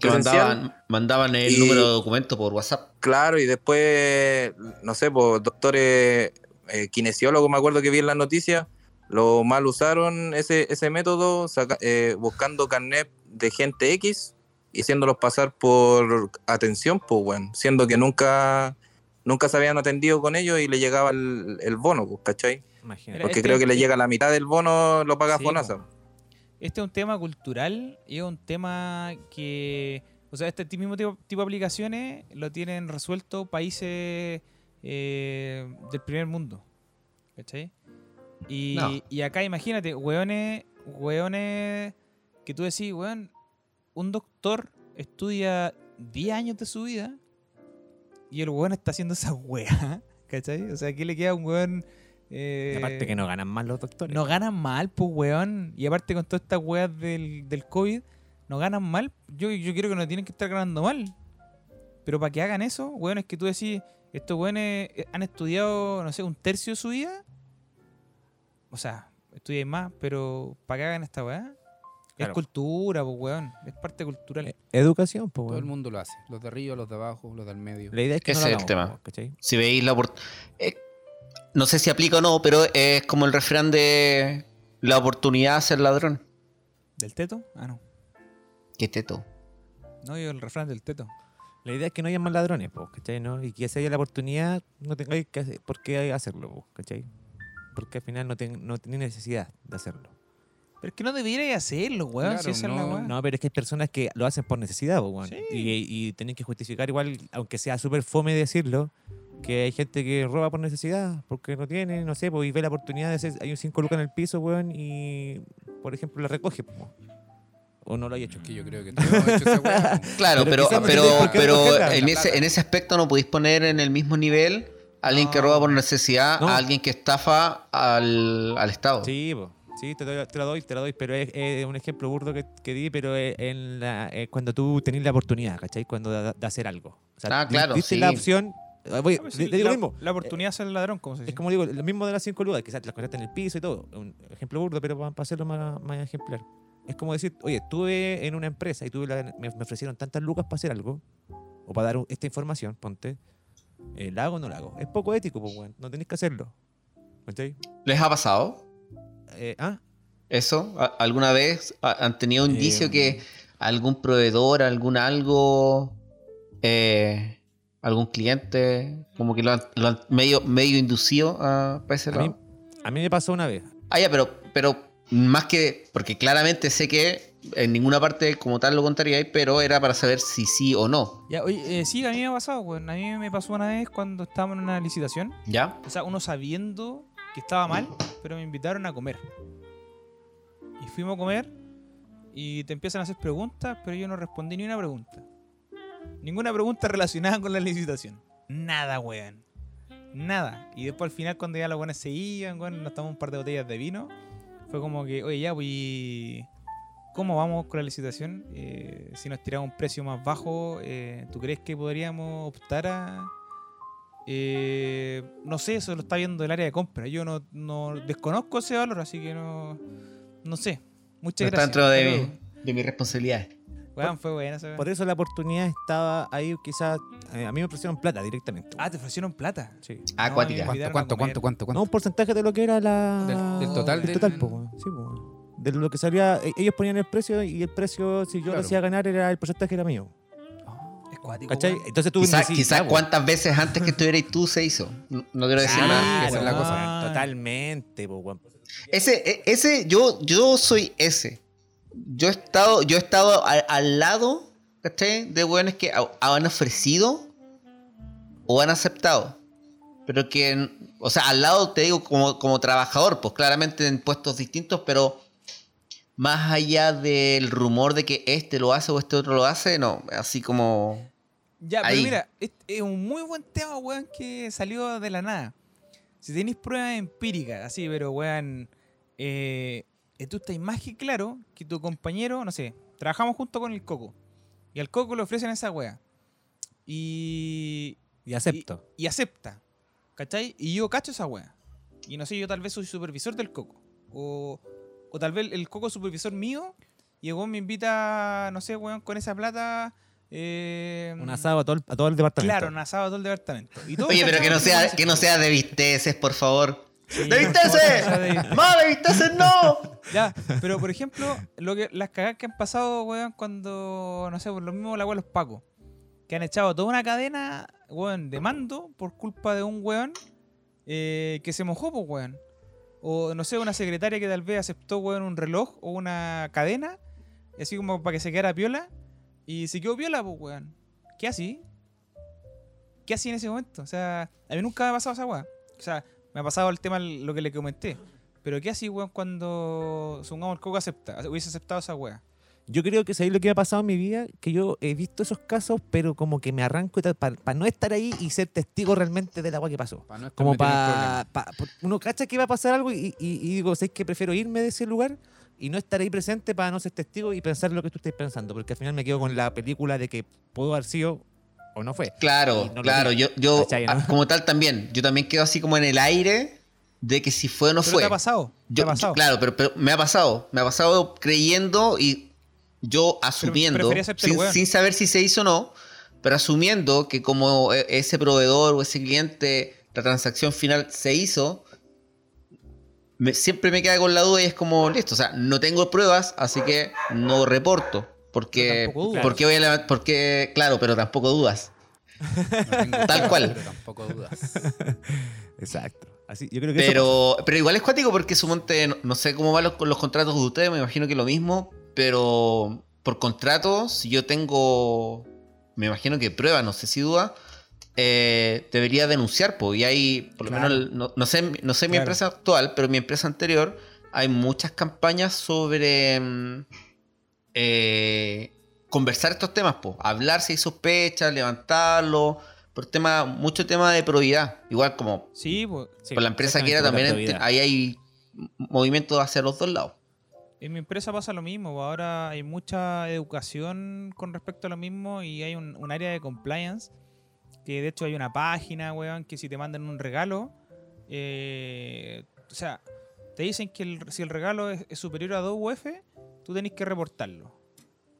Que mandaban, mandaban el
Y-
número de documento por WhatsApp.
Claro, y después, no sé, pues doctores eh, kinesiólogos, me acuerdo que vi en las noticias, lo mal usaron ese, ese método, saca- eh, buscando carnet de gente X y haciéndolos pasar por atención, pues bueno, siendo que nunca, nunca se habían atendido con ellos y le llegaba el, el bono, pues, ¿cachai?
Imagínate.
Porque
Este-
creo que le llega la mitad del bono, lo paga
Sí,
Fonasa.
Este es un tema cultural y es un tema que, o sea, este mismo tipo, tipo de aplicaciones lo tienen resuelto países eh, del primer mundo. ¿Cachai? Y,
No.
y acá imagínate, hueones, hueones que tú decís, weón, un doctor estudia 10 años de su vida y el weón está haciendo esa weá, ¿cachai? O sea, aquí le queda a un weón... eh,
Y aparte que no ganan más los doctores.
no ganan mal, pues, weón. Y aparte con todas estas weas del, del COVID, no ganan mal. Yo, yo creo que no tienen que estar ganando mal. Pero para que hagan eso, weón, es que tú decís, estos weones eh, han estudiado, no sé, un tercio de su vida. O sea, estudian más, pero para que hagan esta weá. Es cultura, pues, weón. Es parte cultural.
Eh, Educación, pues,
Todo el
weón.
mundo lo hace. Los de arriba, los de abajo, los del medio.
La idea es que
Ese
no
es el
hagamos,
tema. Si veis la oportunidad. No sé si aplica o no, pero es como el refrán de la oportunidad de ser ladrón.
¿Del teto? Ah, no.
Qué teto.
No, yo el refrán del teto.
La idea es que no haya más ladrones, po, ¿cachai? ¿no? Y que si haya la oportunidad, no tengáis que hacer, por qué hacerlo, po, ¿cachai? Porque al final no, ten- no tenéis necesidad de hacerlo.
Pero es que no debierais hacerlo, weón.
Claro,
si esa es la
no,
pero es que hay personas que lo hacen por necesidad, po, weón.
Sí.
Y, y tienen que justificar igual, aunque sea súper fome decirlo, que hay gente que roba por necesidad, porque no tiene, no sé, pues, y ve la oportunidad de hacer, hay un 5 lucas en el piso, weón, y, por ejemplo, la recoge, po. o no lo hay hecho.
Que yo creo que hecho esa weá.
Claro,
Pero
pero,
no
pero, en, ese, en ese aspecto no podéis poner en el mismo nivel a alguien que roba por necesidad
No.
a alguien que estafa al, al Estado.
Sí, po. sí te, doy- te lo doy, te lo doy, pero es, es un ejemplo burdo que, que di, pero es en la, es cuando tú tenés la oportunidad, ¿cachai? Cuando de, de hacer algo. O sea,
Ah, claro,
diste
sí.
la opción, ah, voy,
Ah, pues
te-
sí,
te digo
la,
lo mismo,
la oportunidad de ser ladrón, como se dice.
es como digo, lo mismo de las 5 lucas, quizás las cosas en el piso y todo, un ejemplo burdo, pero para, hacerlo más, más ejemplar. Es como decir, oye, estuve en una empresa y tuve la- me, me ofrecieron tantas lucas para hacer algo, o para dar un- esta información, ponte, eh, ¿la hago o no la hago? Es poco ético, pues, no tenéis que hacerlo.
¿Les ha pasado
Eh, ah,
eso? ¿A- ¿Alguna vez ha- han tenido un indicio
Eh,
que algún proveedor, algún algo, eh, algún cliente, como que lo han, lo han medio, medio inducido a, para ese
a mí,
lado?
a mí me pasó una vez.
Ah, ya, pero, pero más que. Porque claramente sé que en ninguna parte como tal lo contaría, pero era para saber si sí o no.
Ya, oye, eh, sí, a mí me ha pasado, weón. A mí me pasó una vez cuando estábamos en una licitación.
¿Ya?
O sea, uno sabiendo que estaba mal, pero me invitaron a comer. Y fuimos a comer y te empiezan a hacer preguntas, pero yo no respondí ni una pregunta. Ninguna pregunta relacionada con la licitación. Nada, weón. Nada. Y después al final cuando ya los buenos se iban, weón, nos tomamos un par de botellas de vino, fue como que, oye, ya, pues, ¿cómo vamos con la licitación? Eh, si nos tiramos un precio más bajo, eh, ¿tú crees que podríamos optar a, eh, no sé, eso lo está viendo el área de compra. Yo no, no desconozco ese valor, así que no, no sé. Muchas
No está
gracias.
dentro de,
Pero,
mi- de responsabilidades.
weón, fue buena esa-
Por eso la oportunidad estaba ahí, quizás. eh, a mí me ofrecieron plata directamente.
Ah, te ofrecieron plata.
Sí.
Ah,
No,
¿Cuánto, cuánto,
comer.
cuánto, cuánto,
No,
cuánto?
un porcentaje de lo que era la.
Del- del total
Del
del-
total, po. Sí, po. De lo que salía. e- Ellos ponían el precio y el precio, si yo
Claro.
lo hacía ganar, era el porcentaje era mío.
Es cuático.
Entonces tú
Quizás quizá cuántas veces antes que estuvieras tú se hizo. No, no quiero decir
Claro,
nada.
esa es la cosa.
Totalmente, po.
Ese, e- ese, yo, yo soy ese. Yo he estado, yo he estado al, al lado, ¿cachai? De weones que ha- han ofrecido o han aceptado. Pero que, o sea, al lado te digo como, como trabajador, pues claramente en puestos distintos, pero más allá del rumor de que este lo hace o este otro lo hace, no, así como...
Ya, pero mira, es, es un muy buen tema, weón, que salió de la nada. Si tenéis pruebas empíricas, así, pero weón, eh, tú estás más que claro que tu compañero, no sé, trabajamos junto con el Coco. Y al Coco le ofrecen esa wea. Y,
Y acepto.
y acepta. ¿Cachai? Y yo cacho esa wea. Y no sé, yo tal vez soy supervisor del Coco. O, o tal vez el Coco es supervisor mío. Y el weón me invita, no sé, weón, con esa plata. eh,
un asado a todo, el, a todo el departamento.
Claro, un asado a todo el departamento. Y todos
Oye, pero que no sea, que no sea de visteces, por favor.
Sí,
¡De
no,
visteces!
no. Ya, pero por ejemplo, lo que, las cagadas que han pasado, weón, cuando, no sé, por lo mismo la weón los pacos. Que han echado toda una cadena, weón, de mando por culpa de un weón eh, que se mojó, pues, weón. O, no sé, una secretaria que tal vez aceptó, weón, un reloj o una cadena, así como para que se quedara piola, y se quedó piola, pues, weón. ¿Qué así? ¿Qué así en ese momento? O sea, a mí nunca me ha pasado esa weá. O sea, me ha pasado el tema, lo que le comenté. Pero ¿qué así, weón, cuando supongamos el Coco acepta, hubiese aceptado esa weá?
Yo creo que sabéis lo que me ha pasado en mi vida, que yo he visto esos casos, pero como que me arranco para no estar ahí y ser testigo realmente del agua que pasó.
Pa no estar
Como
metido en el
para...
problema.
uno cacha que va a pasar algo y, y- y digo, ¿sabes que prefiero irme de ese lugar y no estar ahí presente para no ser testigo y pensar lo que tú estés pensando? Porque al final me quedo con la película de que pudo haber sido o no fue.
Claro,
no
claro. Yo, yo
¿Cachai, no?
ah, como tal también. Yo también quedo así como en el aire de que si fue o no
Pero
fue.
te ha pasado. te
Yo-
ha pasado.
yo- claro, pero, pero me ha pasado. Me ha pasado creyendo y yo asumiendo, sin, saber si se hizo o no, pero asumiendo que como e- ese proveedor o ese cliente, la transacción final se hizo, me- siempre me queda con la duda y es como, listo, o sea, no tengo pruebas, así que no reporto. Porque,
tampoco dudas.
porque voy a porque, claro, pero tampoco dudas.
No tengo
Tal cual.
Pero tampoco dudas.
Exacto. Así, yo creo que eso
Pero, pero igual es cuático porque suponte, no, no sé cómo van los, con los contratos de ustedes, me imagino que lo mismo, pero por contrato, si yo tengo, me imagino que prueba, no sé si duda, eh, debería denunciar, pues, y hay, por lo
Claro.
menos, no, no sé, no sé mi
Claro.
empresa actual, pero mi empresa anterior, hay muchas campañas sobre mm, eh, conversar estos temas, pues, hablar si hay sospechas, levantarlo, por tema, mucho tema de probidad, igual como
Sí, pues.
Sí,
por la empresa que era también, ahí hay movimientos hacia los dos lados.
En mi empresa pasa lo mismo. pues, Ahora hay mucha educación con respecto a lo mismo y hay un, un área de compliance. Que de hecho hay una página, weón, que si te mandan un regalo, eh, o sea, te dicen que el- si el regalo es, es superior a 2 UF, tú tenés que reportarlo.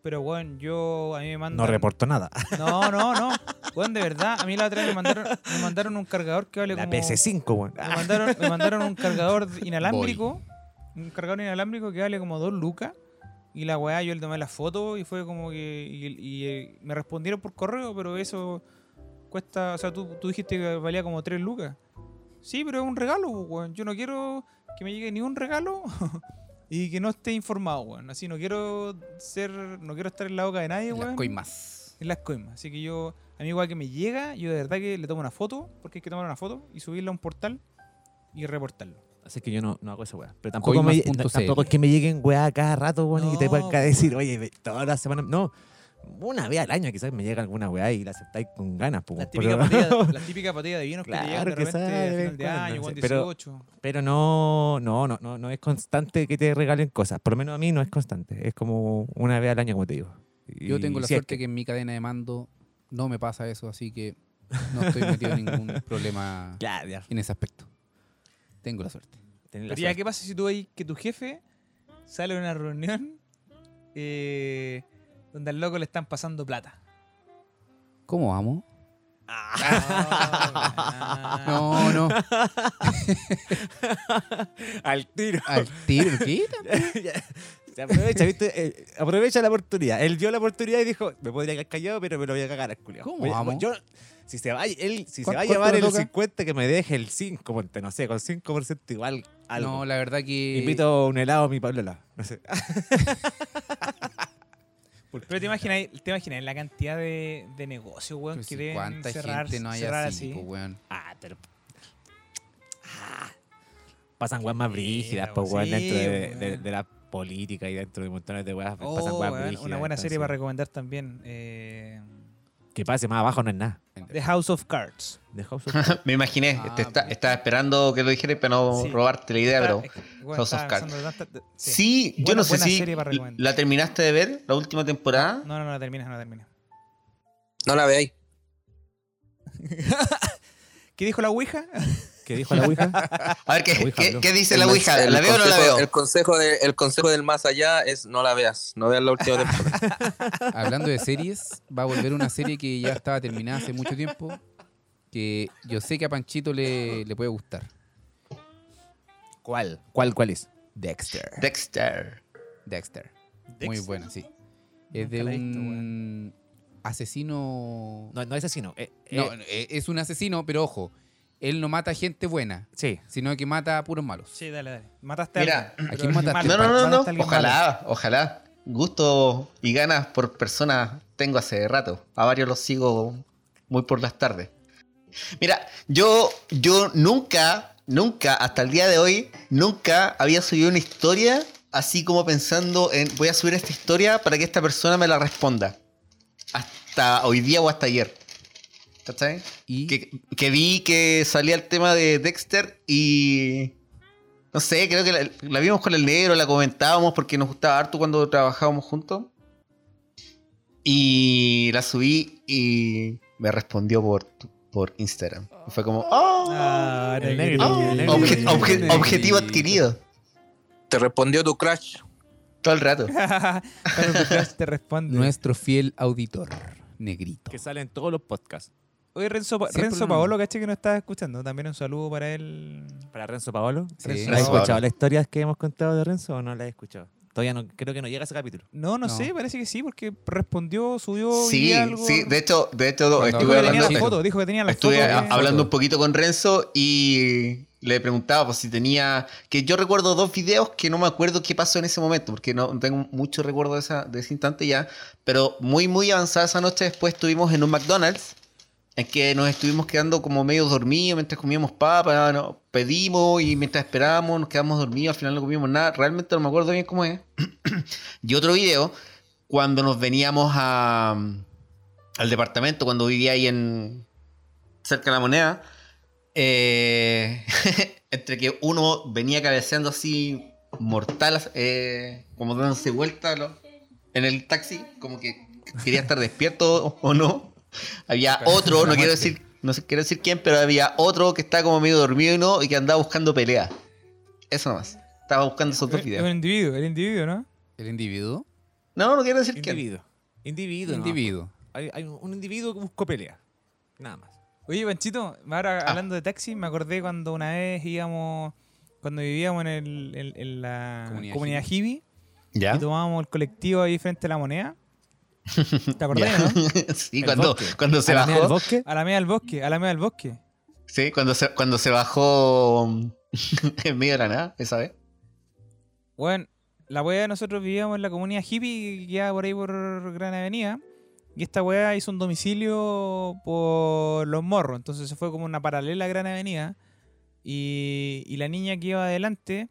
Pero, weón, yo, a mí me mandan...
no reporto nada.
No, no, no. Weón, de verdad, a mí la otra vez me mandaron, me mandaron un cargador que vale
La
como...
PS5, weón.
Me mandaron, me mandaron un cargador inalámbrico. Un cargador inalámbrico que vale como 2 lucas. Y la weá, yo le tomé la foto y fue como que. Y, y, eh, me respondieron por correo, pero eso cuesta. O sea, tú, tú dijiste que valía como 3 lucas. Sí, pero es un regalo, pues, weón. Yo no quiero que me llegue ni un regalo y que no esté informado, weón. Así no quiero ser. No quiero estar en la boca de nadie,
Las
weón.
coimas.
En las coimas. Así que yo, a mí igual que me llega, yo de verdad que le tomo una foto, porque hay que tomar una foto y subirla a un portal y reportarlo.
Así que yo no, no hago esa weá. Pero tampoco, me, tampoco es que me lleguen weá cada rato, weón, y te puedan decir, oye, toda la semana. No, una vez al año quizás me llega alguna weá y la aceptáis con ganas, po,
típicas
pero-
botellas, las típicas botellas de vinos que te llegan
Claro
de
que
repente a final de año,
sí,
con
pero-
18.
Pero no, no, no, no, no es constante que te regalen cosas. Por lo menos a mí no es constante. Es como una vez al año, como te digo. Y
Yo tengo la
si es
suerte que... en mi cadena de mando no me pasa eso, así que no estoy metido en ningún problema en ese aspecto. Tengo la suerte.
la
Pero ya. ¿qué pasa si tú veis que tu jefe sale a una reunión eh, donde al loco le están pasando plata?
¿Cómo vamos?
Ah,
No, no.
Al tiro.
Al tiro, ¿qué?
Se aprovecha, ¿viste? Eh, aprovecha la oportunidad. Él dio la oportunidad y dijo, me podría quedar callado, pero me lo voy a cagar al culiao.
¿Cómo
Voy-
vamos?
Yo, si se va, él, si se
¿Cuánto-
va a llevar
le
el
toca?
50, que me deje el 5, ponte, no sé, con 5% igual algo.
No, la verdad que.
Invito un helado a mi Pablola. No sé.
Pero te imaginas, te imaginas la cantidad de, de negocios, weón, que deben
¿Cuánta
cerrar,
gente no hay
cerrar
así,
así.
weón?
Ah, pero. Ah. Pasan weas más brígidas, pues, weón,
sí,
dentro de,
weón.
de- de la política y dentro de montones de weas.
Oh,
pasan weas brígidas.
una buena serie para recomendar también. eh,
Que pase más abajo no es nada.
The House of Cards.
The House of Cards.
Me imaginé,
Ah,
te está- estaba esperando que lo dijeras para no
Sí.
robarte la idea, pero...
Está- es que, weón,
House of Cards.
sí.
Yo no sé si la terminaste de ver, la última temporada.
No, no, no la terminas, no la terminas.
No la veáis.
¿Qué dijo la Ouija?
¿Qué dijo la Ouija?
A ver, ¿qué,
La Ouija
qué-
habló.
qué dice
El
la Ouija?
el
¿La veo o no la
consejo-
veo?
El consejo, de- el consejo del más allá es no la veas. No veas la última temporada.
Hablando de series, va a volver una serie que ya estaba terminada hace mucho tiempo. Que yo sé que a Panchito le, le puede gustar.
¿Cuál? ¿Cuál, cuál es?
Dexter.
Dexter.
Dexter. Muy buena, sí. Es de un asesino.
No, no es asesino. eh, eh,
No, eh, es un asesino, pero ojo, él no mata gente buena,
Sí.
sino que mata a puros malos.
Sí, dale, dale. Mataste
Mira,
a alguien.
¿a
pero
quién mataste?
No, no, no, no.
malo.
Ojalá, ojalá. Gusto y ganas por personas tengo hace rato. A varios los sigo muy por las tardes. Mira, yo, yo nunca, nunca, hasta el día de hoy, nunca había subido una historia así como pensando en voy a subir esta historia para que esta persona me la responda. Hasta hoy día o hasta ayer. ¿Cachai?
Y
Que, que vi que salía el tema de Dexter y. No sé, creo que la, la vimos con el negro, la comentábamos porque nos gustaba harto cuando trabajábamos juntos. Y la subí y me respondió por, por Instagram. Fue como, ¡Oh!
Ah, el negro,
Oh,
el negro.
obje- obje-
Negro.
objetivo adquirido.
Te respondió tu crush.
Todo el rato.
Cuando tu crush te responde.
nuestro fiel auditor, negrito.
Que sale en todos los podcasts.
Oye, Renzo, Pa- Renzo
lo-
Paolo, caché que nos estaba escuchando. También un saludo para él.
Para Renzo Paolo.
Sí.
¿Has
Renzo
escuchado
Paolo.
las historias que hemos contado de Renzo o no las he escuchado? Todavía no, creo que no llega ese capítulo.
No, no,
No.
sé, parece que sí, porque respondió, subió
Sí,
día algo.
sí. De hecho, de hecho
Cuando-
dijo
estuve
que tenía
hablando,
la foto, dijo que tenía la
estuve
foto.
a- hablando un poquito con Renzo y le preguntaba pues, si tenía. Que yo recuerdo dos videos que no me acuerdo qué pasó en ese momento, porque no tengo mucho recuerdo de, esa, de ese instante ya. Pero muy, muy avanzada esa noche después estuvimos en un McDonald's. En que nos estuvimos quedando como medio dormidos mientras comíamos papas, nos pedimos y mientras esperábamos nos quedamos dormidos, al final no comimos nada. Realmente no me acuerdo bien cómo es. y otro video, cuando nos veníamos a, al departamento, cuando vivía ahí en cerca de la moneda, eh, entre que uno venía cabeceando así mortal, eh, como dándose vuelta en el taxi, como que quería estar despierto o no. Había otro, no quiero decir, no sé, quiero decir quién, pero había otro que estaba como medio dormido y no, y que andaba buscando pelea. Eso nomás. Estaba buscando esos dos
un
videos.
individuo, el individuo, ¿no?
El individuo.
No, no quiero decir quién.
Individuo. Individuo. no.
individuo.
Hay, hay un individuo que buscó pelea. Nada más.
Oye, Panchito, ahora
Ah.
hablando de taxi, me acordé cuando una vez íbamos, cuando vivíamos en, el, en, en la
Comunidad
comunidad, Hibi,
¿Ya?
y tomábamos el colectivo ahí frente a la moneda. ¿Te acordás, no?
sí, cuando, cuando se
¿A la del
bajó.
bosque?
A la media del bosque, a la media del bosque.
Sí, cuando se, cuando se bajó en medio de la nada, esa vez.
Bueno, la weá nosotros vivíamos en la comunidad hippie que queda por ahí por Gran Avenida. Y esta weá hizo un domicilio por los morros. Entonces se fue como una paralela a Gran Avenida. Y, y la niña que iba adelante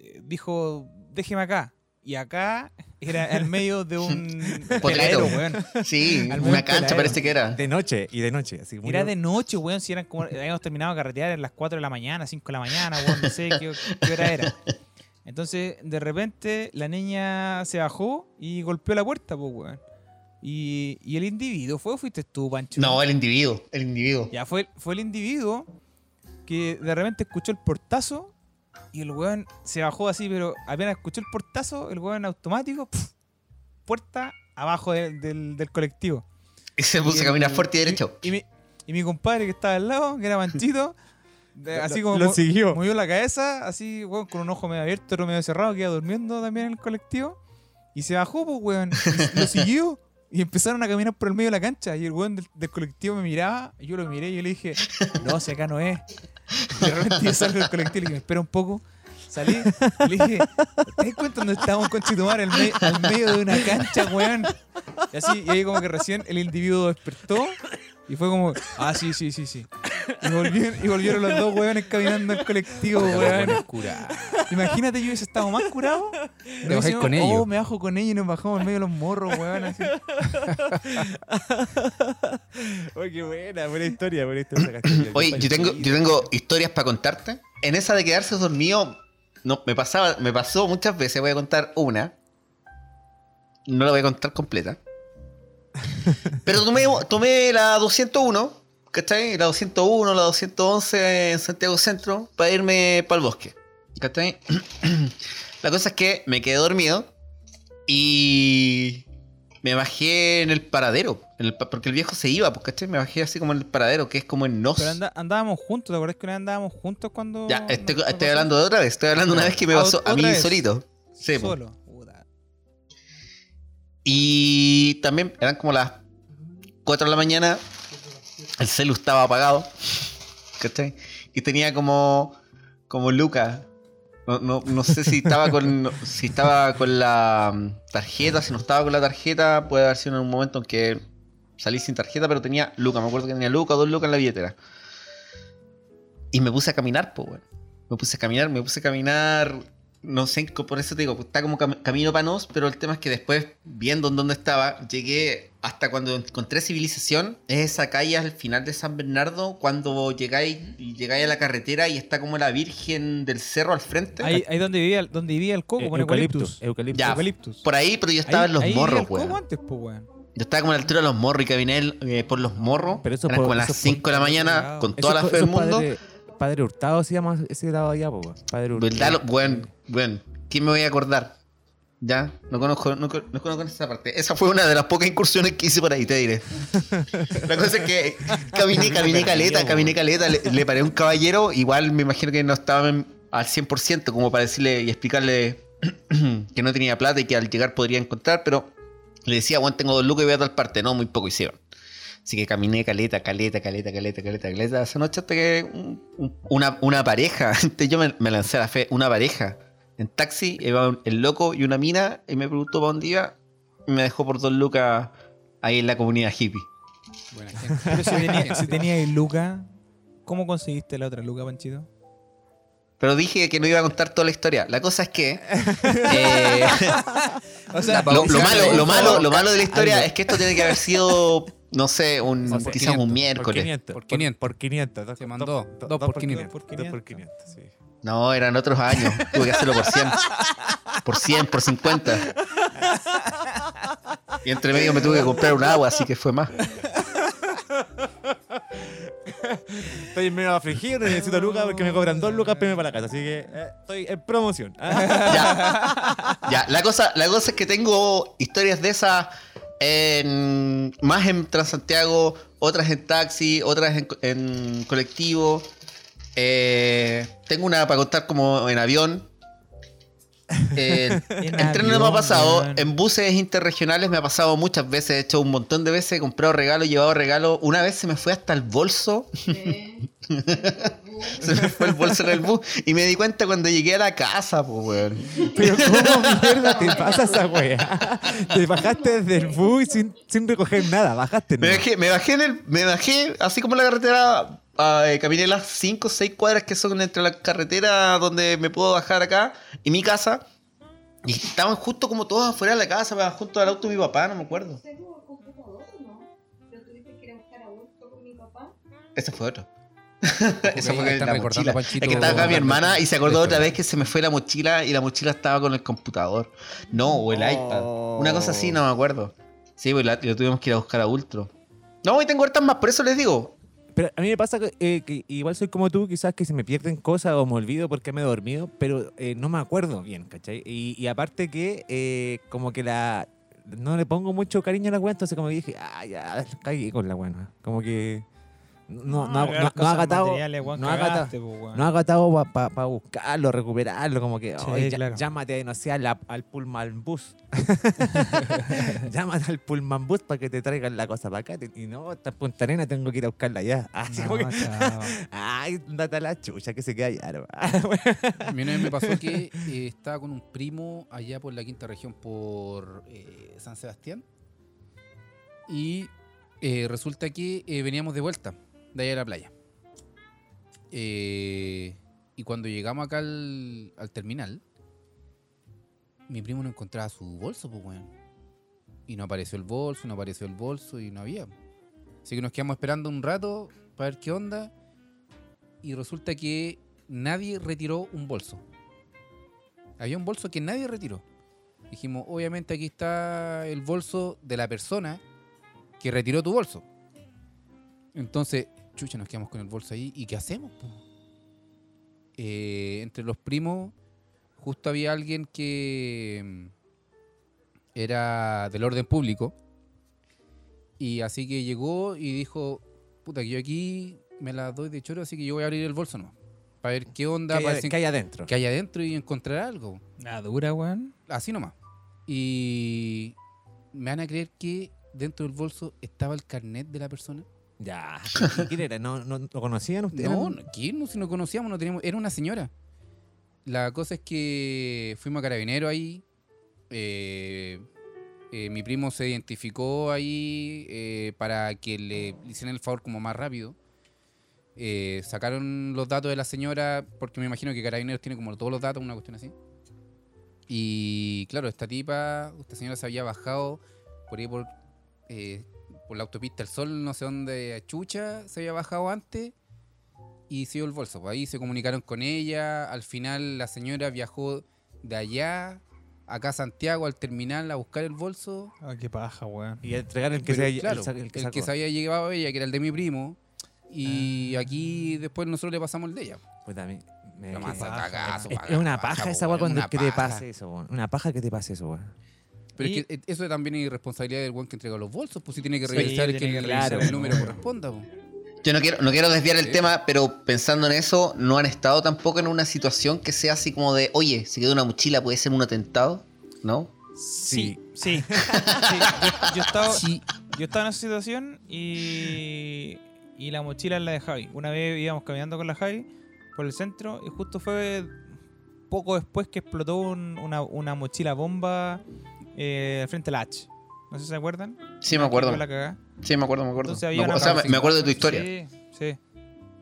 eh, dijo, déjeme acá. Y acá era al medio de un peladero, weón.
Sí, una cancha
peladero.
parece que era.
De noche y de noche. Así, muy-
Era de noche, weón. Si eran como. Habíamos terminado de carretear a las 4 de la mañana, 5 de la mañana, weón. No sé qué, qué hora era. Entonces, de repente, la niña se bajó y golpeó la puerta, pues, weón. Y, y el individuo, ¿fue o fuiste tú, Pancho?
No, el individuo, el individuo.
Ya fue, fue el individuo que de repente escuchó el portazo y el weón se bajó así, pero apenas escuchó el portazo, el weón automático, ¡puf! puerta abajo del- del- del colectivo.
Y se puso
Y
a caminar fuerte y derecho.
Y, mi, y mi compadre que estaba al lado, que era Manchito, de- así
Lo-
como
lo
mo-
siguió.
movió la cabeza, así, weón, con un ojo medio abierto, otro medio cerrado, que iba durmiendo también en el colectivo. Y se bajó, pues, weón. y lo siguió. Y empezaron a caminar por el medio de la cancha. Y el weón del, del colectivo me miraba. Y yo lo miré y yo le dije, no, si acá no es. De repente yo salgo del colectivo y dije, espera un poco. Salí le dije, ¿te das cuenta dónde estábamos con Chitumar al, me- al medio de una cancha, weón? Y así, y ahí como que recién el individuo despertó y fue como, ah, sí, sí, sí, sí. Y volvieron, y volvieron los dos weones caminando al colectivo, weón. Imagínate yo hubiese estado más curado.
Te bajáis con
oh,
ellos.
me bajo con ellos y nos bajamos en medio de los morros, weón. Así.
Oye, qué buena, buena historia, buena historia.
Oye, yo tengo, yo tengo historias para contarte. En esa de quedarse dormido, no, me pasaba, me pasó muchas veces, voy a contar una. No la voy a contar completa. Pero tomé, tomé la 201, ¿cachai? La 201, la 211 en Santiago Centro para irme para el bosque. ¿Cachai? La cosa es que me quedé dormido y me bajé en el paradero. en el pa- porque el viejo se iba, pues, ¿cachai? Me bajé así como en el paradero, que es como en Nos.
Pero anda- andábamos juntos, ¿te acuerdas que una vez andábamos juntos cuando.
Ya, estoy, estoy hablando de otra vez. Estoy hablando de una vez que me
Ah,
pasó a mí
vez.
solito. Sí, po.
Solo.
Y también eran como las 4 de la mañana. El celu estaba apagado. ¿Cachai? Y tenía como. Como Lucas. No, no, no sé si estaba con. si estaba con la mm, tarjeta. Si no estaba con la tarjeta. Puede haber sido en un momento en que salí sin tarjeta. Pero tenía Lucas. Me acuerdo que tenía Lucas o dos Lucas en la billetera. Y me puse a caminar, pues, weón. Me puse a caminar, me puse a caminar no sé, por eso te digo, está como cam- camino panos, pero el tema es que después, viendo en dónde estaba, llegué hasta cuando encontré civilización, es esa calle al final de San Bernardo, cuando llegáis, y llegáis a la carretera y está como la Virgen del Cerro al frente.
Ahí, ahí donde vivía, donde vivía el coco,
Eh,
con
eucaliptus.
eucaliptus.
Eucaliptus.
Ya,
Eucaliptus.
Por ahí, pero yo estaba
Ahí-
en los
ahí vivía
morros,
el coco
weón.
antes, pues, weón.
Yo estaba como a la altura de los morros y caminé eh, por los morros.
Pero eso
Eran
por-
como las
eso por-
5 de la mañana, con
Eso
toda la fe del mundo.
Padre, padre Hurtado se llama ese lado allá, po. Padre Hurtado.
Bueno, bueno, ¿quién me voy a acordar? Ya, no conozco, no, no conozco esa parte. Esa fue una de las pocas incursiones que hice por ahí, te diré. La cosa es que caminé, caminé caleta, caminé caleta, le, le paré a un caballero, igual me imagino que no estaba en- al 100% como para decirle y explicarle que no tenía plata y que al llegar podría encontrar, pero le decía, bueno, tengo dos lucas y voy a tal parte. No, muy poco hicieron. Así que caminé caleta, caleta, caleta, caleta, caleta, caleta. Esa noche hasta que un- un- una, una pareja, yo me, me lancé a la fe, una pareja en taxi, iba un- el loco y una mina, y me preguntó para dónde iba, y me dejó por dos lucas ahí en la comunidad hippie.
Buena gente.
Pero si tenía, si tenía el Luca, ¿cómo conseguiste la otra Luca, Panchito?
Pero dije que no iba a contar toda la historia. La cosa es que. eh,
O sea,
lo, lo malo, lo, malo, lo malo de la historia es que esto tiene que haber sido, no sé, un,
Por
quizás
500,
un
Por
miércoles.
500.
Por 500.
Por 500. dos-
Se mandó.
dos-
Dos
dos
por
por
500.
500. Dos por 500, sí.
No, eran otros años. Tuve que hacerlo por 100. Por 100, por 50. Y entre medio me tuve que comprar un agua, así que fue más.
Estoy medio afligido, necesito lucas porque me cobran dos lucas irme para la casa. Así que eh, estoy en promoción.
Ya. Ya, la cosa, la es que tengo historias de esas en, más en Transantiago, otras en taxi, otras en, en colectivo. Eh, tengo una para contar como en avión. Eh,
En
en tren no me ha pasado, en buses interregionales me ha pasado muchas veces, he hecho un montón de veces, he comprado regalos, llevado regalos. Una vez se me fue hasta el bolso, se me fue el bolso en el bus y me di cuenta cuando llegué a la casa, pues, weón.
Pero ¿cómo mierda te pasa esa wea? Te bajaste desde el bus sin, sin recoger nada. Bajaste,
Me
¿no?
bajé, me bajé en el, me bajé, así como en la carretera, eh, caminé las 5 o 6 cuadras que son entre la carretera donde me puedo bajar acá y mi casa. Y estaban justo como todos afuera de la casa, junto al auto de mi papá, no me acuerdo.
Seguro, computador, ¿no? Pero tuviste que ir a buscar a Augusto con mi papá.
Ese fue otro. Esa fue la mochila.
Panchito,
Es que estaba acá mi hermana y se acordó otra vez que se me fue la mochila y la mochila estaba con el computador. No, o el iPad. Una cosa así, no me acuerdo. Sí, pues la- lo tuvimos que ir a buscar a Ultro. No, y tengo hartas más, por eso les digo.
Pero a mí me pasa que, eh, que igual soy como tú, quizás que se me pierden cosas o me olvido porque me he dormido, pero eh, no me acuerdo bien, ¿cachai? Y, aparte que eh, como que la... No le pongo mucho cariño a la wea, entonces como que dije, ah, ya, caí con la wea. Como que... No, no, no, no, ha gatado, no ha gatado, no para buscarlo, recuperarlo, como que,
Sí,
"Oye, ya-
claro.
llámate, no sé, a la- al Pullman Bus. llámate al Pullman Bus para que te traigan la cosa para acá. Y no, esta en Punta Arena tengo que ir a buscarla allá. Así
No,
como que,
chao.
ay, date a la chucha que se queda allá.
A mí una vez me pasó que eh, estaba con un primo allá por la quinta región, por eh, San Sebastián. Y eh, resulta que eh, veníamos de vuelta de allá de la playa. Eh, y cuando llegamos acá al, al terminal, mi primo no encontraba su bolso, pues, weón. Y no apareció el bolso, no apareció el bolso y no había. Así que nos quedamos esperando un rato para ver qué onda. Y resulta que nadie retiró un bolso. Había un bolso que nadie retiró. Dijimos, obviamente aquí está el bolso de la persona que retiró tu bolso. Entonces, chucha, nos quedamos con el bolso ahí. ¿Y qué hacemos? Eh, entre los primos, justo había alguien que mm, era del orden público. Y así que llegó y dijo, puta, que yo aquí me la doy de choro, así que yo voy a abrir el bolso no Para ver qué onda,
¿Qué
para
hay, qué hay adentro?
que hay adentro y encontrar algo.
La dura, weón.
Así nomás. Y me van a creer que dentro del bolso estaba el carnet de la persona.
Ya. ¿y ¿Quién era? ¿No, no, ¿Lo conocían ustedes?
No, no, ¿quién? No, si no conocíamos, no teníamos. Era una señora. La cosa es que fuimos a Carabinero ahí. eh, eh, mi primo se identificó ahí eh, para que le, le hicieran el favor como más rápido. Eh, sacaron los datos de la señora, porque me imagino que Carabineros tiene como todos los datos, una cuestión así. Y claro, esta tipa, esta señora se había bajado por ahí por, eh, por la autopista El Sol, no sé dónde, a Chucha, se había bajado antes y se dio el bolso. Pues ahí se comunicaron con ella. Al final la señora viajó de allá acá a Santiago al terminal a buscar el bolso.
Ah, qué paja, weón.
Y a entregar el que,
Pero,
se,
claro,
el, el que
el que se había llevado ella, que era el de mi primo. Y
Ah.
aquí después nosotros le pasamos el de ella.
Puta, me- me-
cagazo,
es,
paga,
es una
paja,
paja esa weá
weón,
cuando que te
paja.
pase eso, weón. Una paja que te pase eso, weón.
Pero
Y-
es que eh, eso también es irresponsabilidad del buen que entrega los bolsos, pues si tiene que
Sí,
revisar
tiene
que,
que
el,
revisar,
el número corresponda. po.
Yo no quiero, no quiero desviar el
Sí.
tema, pero pensando en eso, ¿no han estado tampoco en una situación que sea así como de, oye, se quedó una mochila, puede ser un atentado? ¿No?
Sí, sí. Sí, Yo, yo estaba,
Sí,
yo estaba en esa situación y, y la mochila es la de Javi. Una vez íbamos caminando con la Javi por el centro y justo fue poco después que explotó un- una, una mochila bomba eh, frente a la H. No sé si se acuerdan.
Sí, me acuerdo.
La.
Sí, me acuerdo, me acuerdo.
Entonces
Me o sea, me, acuerdo de tu historia.
Sí, sí.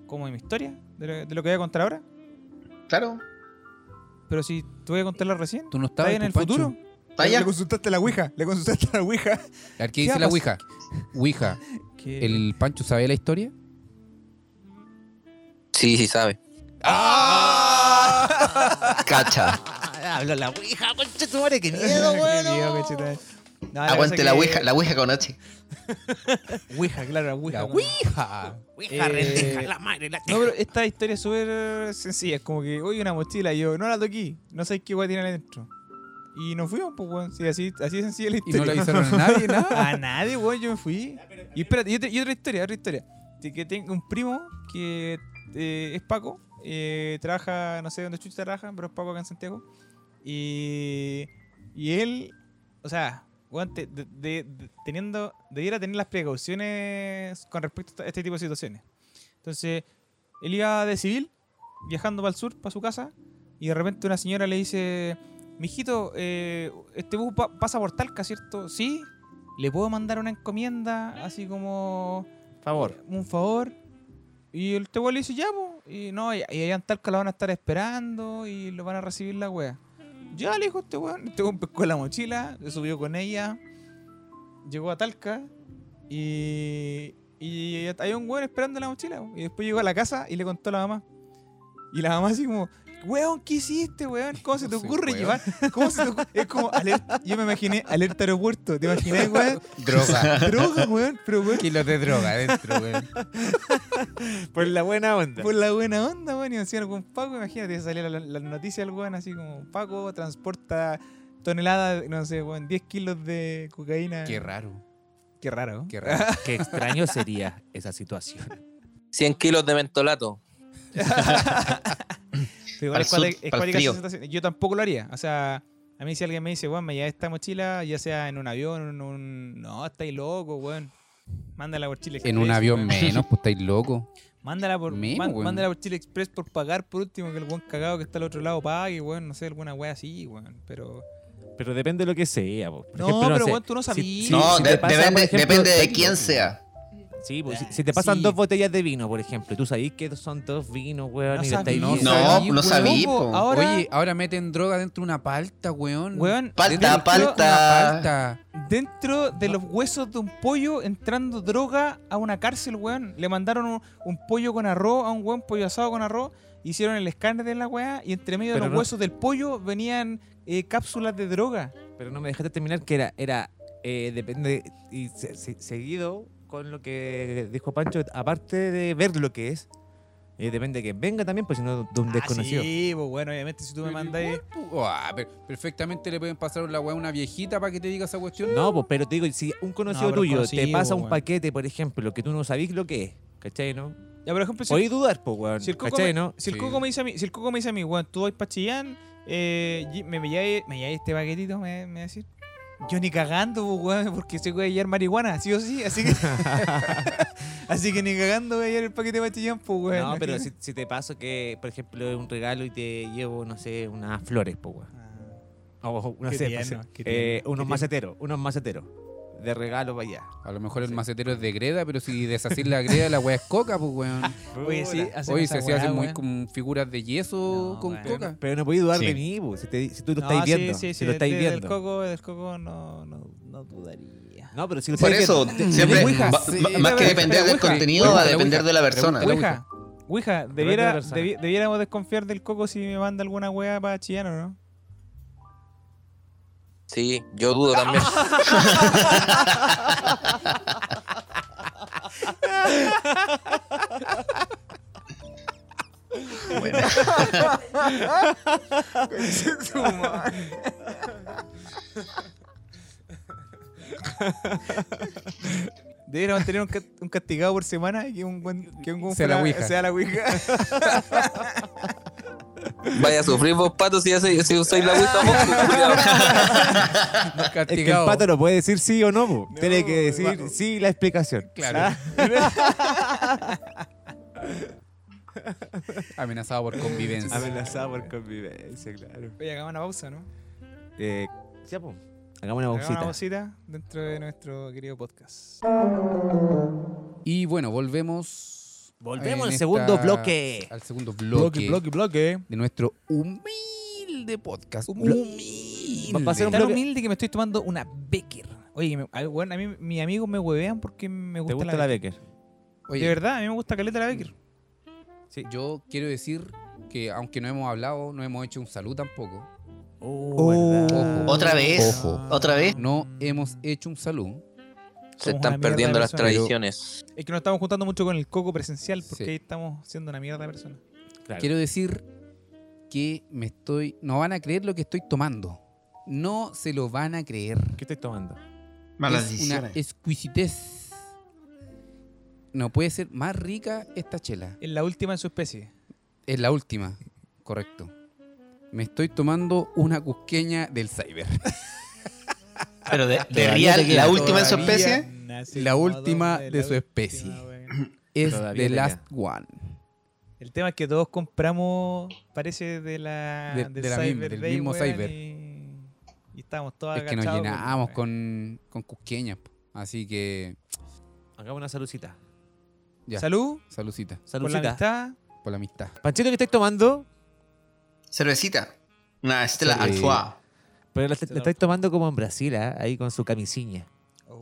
¿Cómo de mi historia? ¿De lo, de lo que voy a contar ahora?
Claro.
Pero si te voy a contarla recién.
tú no
¿Estás
estabas
en el
pues, Pancho.
futuro?
Ah, ya.
Le consultaste a la Ouija. Le consultaste a la Ouija.
¿qué
¿Qué
dice
va
la
a
Ouija? Ouija, ¿el Pancho sabe la historia?
Sí, sí sabe.
Cacha.
Hablo la ouija, concha tu madre, qué miedo, weón.
miedo, conchetumare. No, la
Aguante la
que-
ouija, la ouija con H.
Ouija, claro, la Ouija.
La Ouija.
Ouija,
Eh,
rendeja, la madre, la
No, pero esta historia es súper sencilla. Es como que, oye, una mochila. Y yo, no la toqué. No sé qué a tiene adentro. Y nos fuimos, pues, weón. Sí, así, así de sencilla la
Y
historia.
no le avisaron a nadie, nada.
A nadie, weón, yo me fui. Y espérate, y otra, y otra historia, otra historia. De que tengo un primo que eh, es Paco, eh, trabaja, no sé dónde chucha trabaja, pero es Paco acá en Santiago. Y, y él, o sea, weón, te- de- de- de- teniendo, debiera tener las precauciones con respecto a este tipo de situaciones. Entonces, él iba de civil, viajando para el sur, para su casa, y de repente una señora le dice, mijito, eh, este bus pa- pasa por Talca, ¿cierto? Sí, le puedo mandar una encomienda, así como
Favor.
un favor. Y el este le dice, ya, po. Y no, y, y allá en Talca lo van a estar esperando y lo van a recibir la wea. Ya le dijo este weón. Este weón pescó la mochila, se subió con ella, llegó a Talca y, y hay un weón esperando la mochila. Y después llegó a la casa y le contó a la mamá. Y la mamá así como, weón, ¿qué hiciste, weón? ¿Cómo se te ocurre llevar? ¿Cómo se te ocurre? Es como, alerta- yo me imaginé alerta aeropuerto. ¿Te imaginas, weón?
Droga.
Droga, weón. Pero, weón,
Kilos de droga adentro, weón.
Por la buena onda.
Por la buena onda, weón, y decían algún Paco, imagínate, salía la, la noticia del weón así como Paco transporta toneladas, no sé, weón, 10 kilos de cocaína.
Qué raro.
Qué raro.
Qué raro.
Qué extraño sería esa situación.
100 kilos de mentolato.
Igual es cuática- es. Yo tampoco lo haría. O sea, a mí si alguien me dice, weón, me lleva esta mochila, ya sea en un avión, en un... No, estáis loco, weón. Mándala por Chile
En un
Express,
avión
weón.
menos, pues estáis locos.
Mándala por, man- mándala por Chile Express por pagar por último que el buen cagado que está al otro lado pague, weón. No sé, alguna wea así, weón. Pero...
Pero depende de lo que sea. po. Por
No,
ejemplo,
pero
sé,
weón, tú no sabías.
si-
no,
si
de-
te pasa, por
depende,
ejemplo,
depende de quién sea.
Sí, pues, si, si te pasan
Sí.
dos botellas de vino, por ejemplo, y tú sabís que son dos vinos, weón,
No
y viendo-
No,
sabí,
no
weón.
sabí, po.
ahora-
Oye, ahora meten droga dentro de una palta, weón.
Weón,
Palta,
dentro,
palta.
Palta.
dentro de los huesos de un pollo entrando droga a una cárcel, weón. Le mandaron un, un pollo con arroz a un weón, pollo asado con arroz. Hicieron el escáner de la weá y entre medio de los
no-
huesos del pollo venían eh, cápsulas de droga.
Pero no me dejaste terminar que era, era eh, depende, y se- se- seguido con lo que dijo Pancho, aparte de ver lo que es, eh, depende de que venga también, pues si no de un desconocido.
Ah, sí, pues bueno, obviamente si tú me mandas
igual, pu- ah, perfectamente le pueden pasar la weá a una viejita para que te diga esa cuestión.
No, pues, pero te digo, si un conocido tuyo
conocido,
te pasa un
weón.
paquete, por ejemplo, que tú no sabís lo que es, ¿cachai, no?
Ya, por ejemplo, si,
Podéis dudar, pues, weón,
si el coco
¿cachai,
me,
no?
si el
Sí.
coco me dice a mí, si el coco me dice a mí, weón, tú vas para Chillán, eh, me, me lleváis me lleváis este paquetito, me, me decir. Yo ni cagando, pues, weón, porque se puede llevar marihuana, sí o sí, así que. así que ni cagando voy a llevar el paquete para Chillán, pues, weón.
No, pero si, si te paso que, por ejemplo, es un regalo y te llevo, no sé, unas flores, pues, weón.
Ah.
O, no sé, pues, eh, unos maceteros, unos maceteros. De regalo para allá.
A lo mejor el macetero es de greda, pero si deshacís la greda, la weá es coca, pues weón.
Oye, sí,
Oye, se
weá,
muy con figuras de yeso
No,
con
weón.
coca.
Pero no podéis dudar
Sí.
de mí, po, si, te- si tú lo
No,
estáis
sí,
viendo.
Sí, sí,
si lo estáis
de-
viendo.
Del coco, del coco no, no, no dudaría.
No, pero si lo
Por eso,
viendo.
siempre,
Ouija,
va-
sí.
va- más que depender del contenido, va a depender de la persona.
Ouija.
Debiéramos desconfiar del coco si me manda alguna weá para chillar o no.
Sí, yo dudo también.
Bueno.
Deberíamos tener un, ca- un castigado por semana y que un buen que un buen
Sea la Ouija.
sea la Ouija.
Vaya a sufrir vos, pato, si, ya soy, si soy la Ouija vos, pues,
Es que el pato no puede decir sí o no, tiene que decir sí la explicación.
Claro.
¿Ah?
Amenazado por convivencia.
Amenazado por convivencia, claro.
Oye, hagamos una pausa, ¿no?
Eh, ya, po. Hagamos una
Hagamos
pausita.
una pausita dentro de nuestro querido podcast.
Y bueno, volvemos.
Volvemos al segundo
esta-
bloque.
Al segundo bloque,
bloque.
de nuestro humilde podcast.
Humilde.
Humilde.
Va a ser un
Tan
bloque-
humilde que me estoy tomando una Becker. Oye, me- bueno, a mí mis amigos me huevean porque me
¿Te
gusta,
gusta
la,
la
Becker.
Becker?
Oye,
De verdad, a mí me gusta caleta la Becker.
yo quiero decir que aunque no hemos hablado, no hemos hecho un saludo tampoco.
Oh.
Ojo.
Otra vez.
Ojo.
Otra vez.
No hemos hecho un saludo.
Se están perdiendo las tradiciones.
Es que nos estamos juntando mucho con el coco presencial porque
Sí.
ahí estamos siendo una mierda de personas.
Claro.
Quiero decir que me estoy. No van a creer lo que estoy tomando. No se lo van a creer.
¿Qué estás tomando?
Malas
es una
decisiones.
exquisitez. No puede ser más rica esta chela.
Es la última en su especie.
Es la última, correcto. Me estoy tomando una cusqueña del Cyber.
Pero de, de real, la última en su especie.
La última de su especie.
última.
Es
Todavía
The Last One.
El tema es que todos compramos, parece, de la,
De-
del,
de la misma-
Cyber
del
Day,
mismo Cyber.
Y, y estábamos todos
Es que nos
weón.
con, con cusqueñas. Así que,
Hagamos una salucita.
ya.
Salud,
Salucita
por la
Salucita.
amistad.
por la amistad.
Panchito, ¿qué estás tomando?
Cervecita. Una Stella
Sí.
Artois.
Pero la, la estáis tomando como en Brasil, ¿ah? ahí con su camisiña.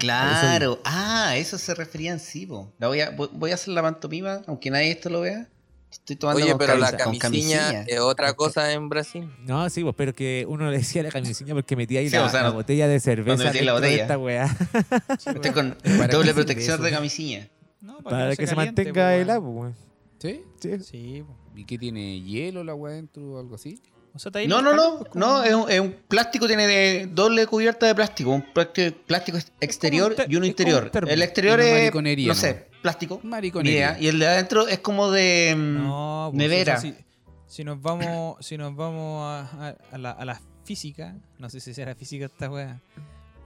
Claro. Ah, eso se refería en sí, po. La voy, a, voy- voy a hacer la pantomima, aunque nadie esto lo vea. Estoy tomando
Oye,
con,
pero la
camisa-
camisilla
camisilla.
es otra cosa en Brasil.
No, sí, pues, pero que uno le decía la camisiña porque metía ahí
Sí,
la,
o sea,
la
no-
botella de cerveza
metí la
de
botella.
esta weá.
Estoy con
¿Para
doble protección
eso?
de camisilla.
No,
Para
no
que se
caliente,
mantenga
po,
el agua, weón.
¿Sí?
Sí.
Sí, po.
¿Y qué tiene? ¿Hielo la weá dentro o algo así?
O sea, está ahí
No, no, no,
pues, como-
no, es un, es un plástico, tiene de doble cubierta de plástico, un plástico exterior
te-
y uno
un
interior. El exterior es,
mariconería,
no
¿no?
sé, plástico,
Mariconería.
idea, y el de adentro es como de mm,
No, pues,
nevera.
o sea, si, si nos vamos, si nos vamos a, a- a la, a la física, no sé si será física esta weá,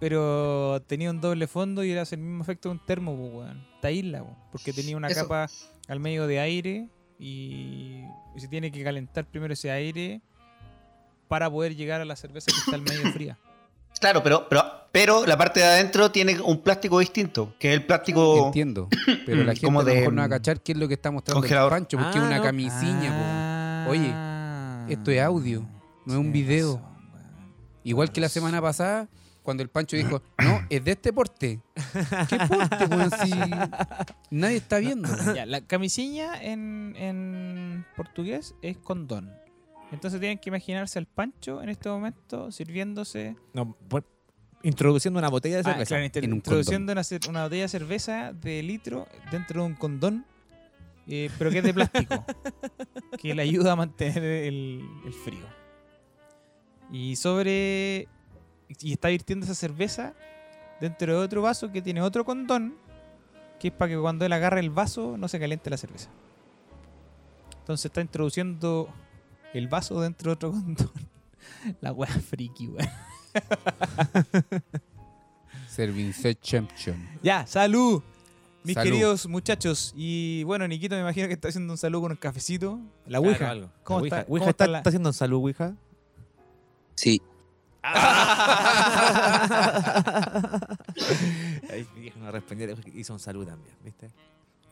pero tenía un doble fondo y era el mismo efecto de un termo, pues, weón. Esta isla, weón, porque tenía una
Eso.
capa al medio de aire y, y se tiene que calentar primero ese aire para poder llegar a la cerveza que está al medio fría.
Claro, pero, pero, pero la parte de adentro tiene un plástico distinto, que es el plástico...
Entiendo. Pero la gente
Como
a lo
de,
mejor no va a cachar qué es lo que está mostrando
congelador.
el Pancho, porque
Ah,
es una
no.
camisiña, po. Oye, esto es audio, no es un video. Igual que la semana pasada, cuando el Pancho dijo, no, es de este porte. ¿Qué porte, weón? Si nadie está viendo.
Ya, la camisinha en, en portugués es condón. Entonces tienen que imaginarse al Pancho en este momento sirviéndose.
No, bueno, introduciendo una botella de
Ah,
cerveza.
claro, inter-
En un
introduciendo una, cer- una botella de cerveza de litro dentro de un condón, eh, pero que es de plástico, que le ayuda a mantener el, el frío. Y sobre. Y está virtiendo esa cerveza dentro de otro vaso que tiene otro condón, que es para que cuando él agarre el vaso no se caliente la cerveza. Entonces está introduciendo el vaso dentro de otro condón. La wea friki, wea.
Servinception.
Ya, salud. Mis
Salud.
queridos muchachos. Y bueno, Niquito me imagino que está haciendo un saludo con un cafecito. La
Claro,
Ouija.
algo.
¿Cómo
La
está-
Ouija.
cómo está
está,
la-
está haciendo un salud, Ouija.
Sí.
Ay, mi no respondió, hizo un saludo también, ¿viste?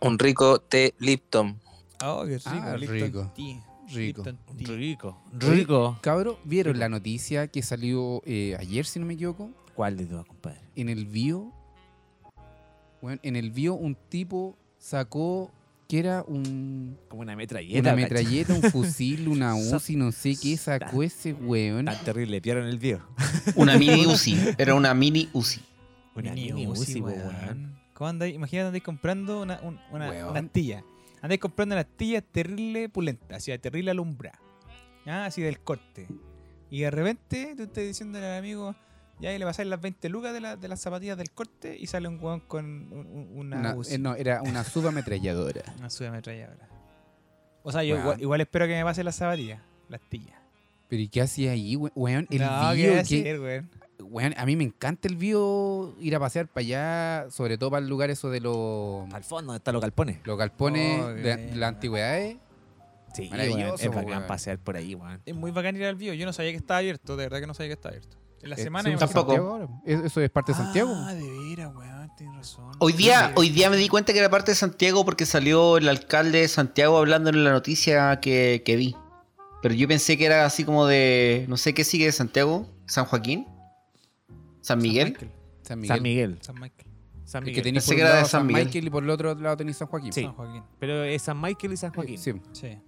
Un rico té Lipton.
Oh, qué rico.
Ah,
Lipton
rico.
Tea.
Rico.
Rico. Rico.
Cabro, ¿vieron la noticia que salió eh, ayer, si no me equivoco?
¿Cuál de todas, compadre?
En el bio. Bueno, en el bio un tipo sacó que era un,
Como una metralleta.
una metralleta, un fusil, una UCI, no sé qué sacó ese weón.
Tan terrible, pillaron el viejo.
Una mini Uzi. Era una mini Uzi.
Una
Mini
mini
Uzi,
Uzi, po,
weón.
weón.
¿Cómo andáis? Imagínate andáis comprando una, un- una, una astilla. Andáis comprando una astilla terrible pulenta, así, terrible alumbrada. ¿ya? Así del corte. Y de repente tú estás diciéndole al amigo, ya ahí le pasáis las 20 lucas de, la- de las zapatillas del corte y sale un weón con un- un- una,
eh, no, era una subametralladora.
una subametralladora. O sea, yo igual, igual espero que me pase las zapatillas, la astilla.
Pero ¿y qué hacía ahí, we- weón? El
no, ¿qué voy a
que-
hacer, weón?
Weón, a mí me encanta el bio ir a pasear para allá, sobre todo para el lugar eso de los,
Al fondo, donde están los galpones.
los galpones
Oh,
de, de las antigüedades.
Sí,
Maravilloso,
es bacán
weón.
pasear por ahí, weón.
Es muy bacán ir al bio. Yo no sabía que estaba abierto, de verdad que no sabía que estaba abierto. En la
Eh,
semana
sí,
tampoco.
Ahora. Eso es parte de Santiago.
Ah, de veras, weón, tienes razón.
Hoy día, hoy día me di cuenta que era parte de Santiago porque salió el alcalde de Santiago hablando en la noticia que, que vi. Pero yo pensé que era así como de. No sé qué sigue de Santiago. San Joaquín. San Miguel.
Michael,
San Miguel.
San Miguel.
San Michael.
San
que
Miguel.
tenéis por
que
un
de San
San
Miguel.
Michael y por el otro lado tenéis San Joaquín.
Sí.
San Joaquín.
Pero es San Michael y San Joaquín.
Sí.
Sí.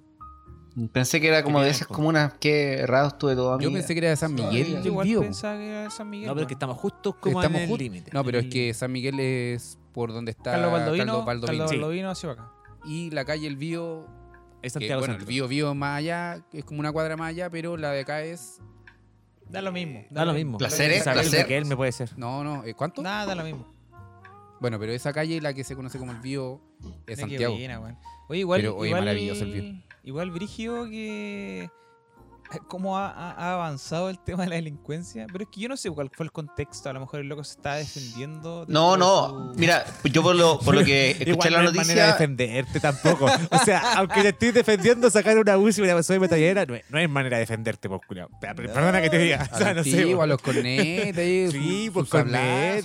Pensé que era como de esas comunas. Qué errado estuve todo.
Yo pensé que era de San Miguel
Yo
el
igual pensaba que era de San Miguel.
No, pero es que estamos justos como
Estamos
en el límite.
No, pero es
El-
que San Miguel es por donde está
Carlos Baldovino,
Carlos
Carlos
Baldovino.
Hacia acá.
Y la calle El Bío,
Es
que,
Santiago
bueno, el. Bío Bío más allá, que es como una cuadra más allá, pero la de acá es...
Da lo mismo.
Da lo mismo.
Placeres, placer.
Miquel me puede ser.
No, no, ¿eh, ¿cuánto?
Nada, da lo mismo.
Bueno, pero esa calle, la que se conoce como el Bío,
qué
Santiago.
buena. Oye, igual.
Pero, oye,
igual,
maravilloso el bio.
Igual, Brigio, que. ¿Cómo ha, avanzado el tema de la delincuencia? Pero es que yo no sé cuál fue el contexto. A lo mejor el loco se está defendiendo.
No, no.
su-
Mira, yo por lo, por lo que escuché
Igual
la
no es manera de
noticia.
defenderte tampoco. O sea, aunque te estoy defendiendo, sacar una UCI y una persona metallera no es, no es manera de defenderte, pues, culiao. Pe- pe- Perdona que te diga. O
A
sea, no sé.
a
weón.
los cornetas, ahí,
Sí,
sus-
pues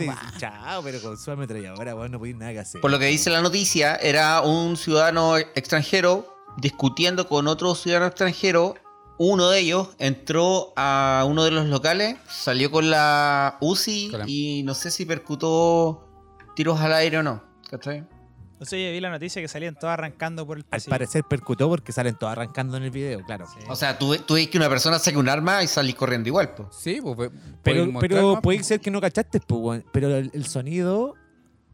bah.
Chao, pero con su ametralladora, weón, no podéis nada que hacer.
Por lo que dice la noticia, era un ciudadano extranjero discutiendo con otro ciudadano extranjero. Uno de ellos entró a uno de los locales, salió con la UCI y no sé si percutó tiros al aire o no. ¿Cachai?
No sé, yo vi la noticia que salían todos arrancando por el
Al parecer percutó porque salen todos arrancando en el video, claro.
Sí.
O sea, tú, tú ves que una persona saque un arma y salís corriendo igual, pues.
Sí, pues, pues,
Pero,
mostrar
pero puede
pues.
ser que no cachaste, pues. Pero el, el sonido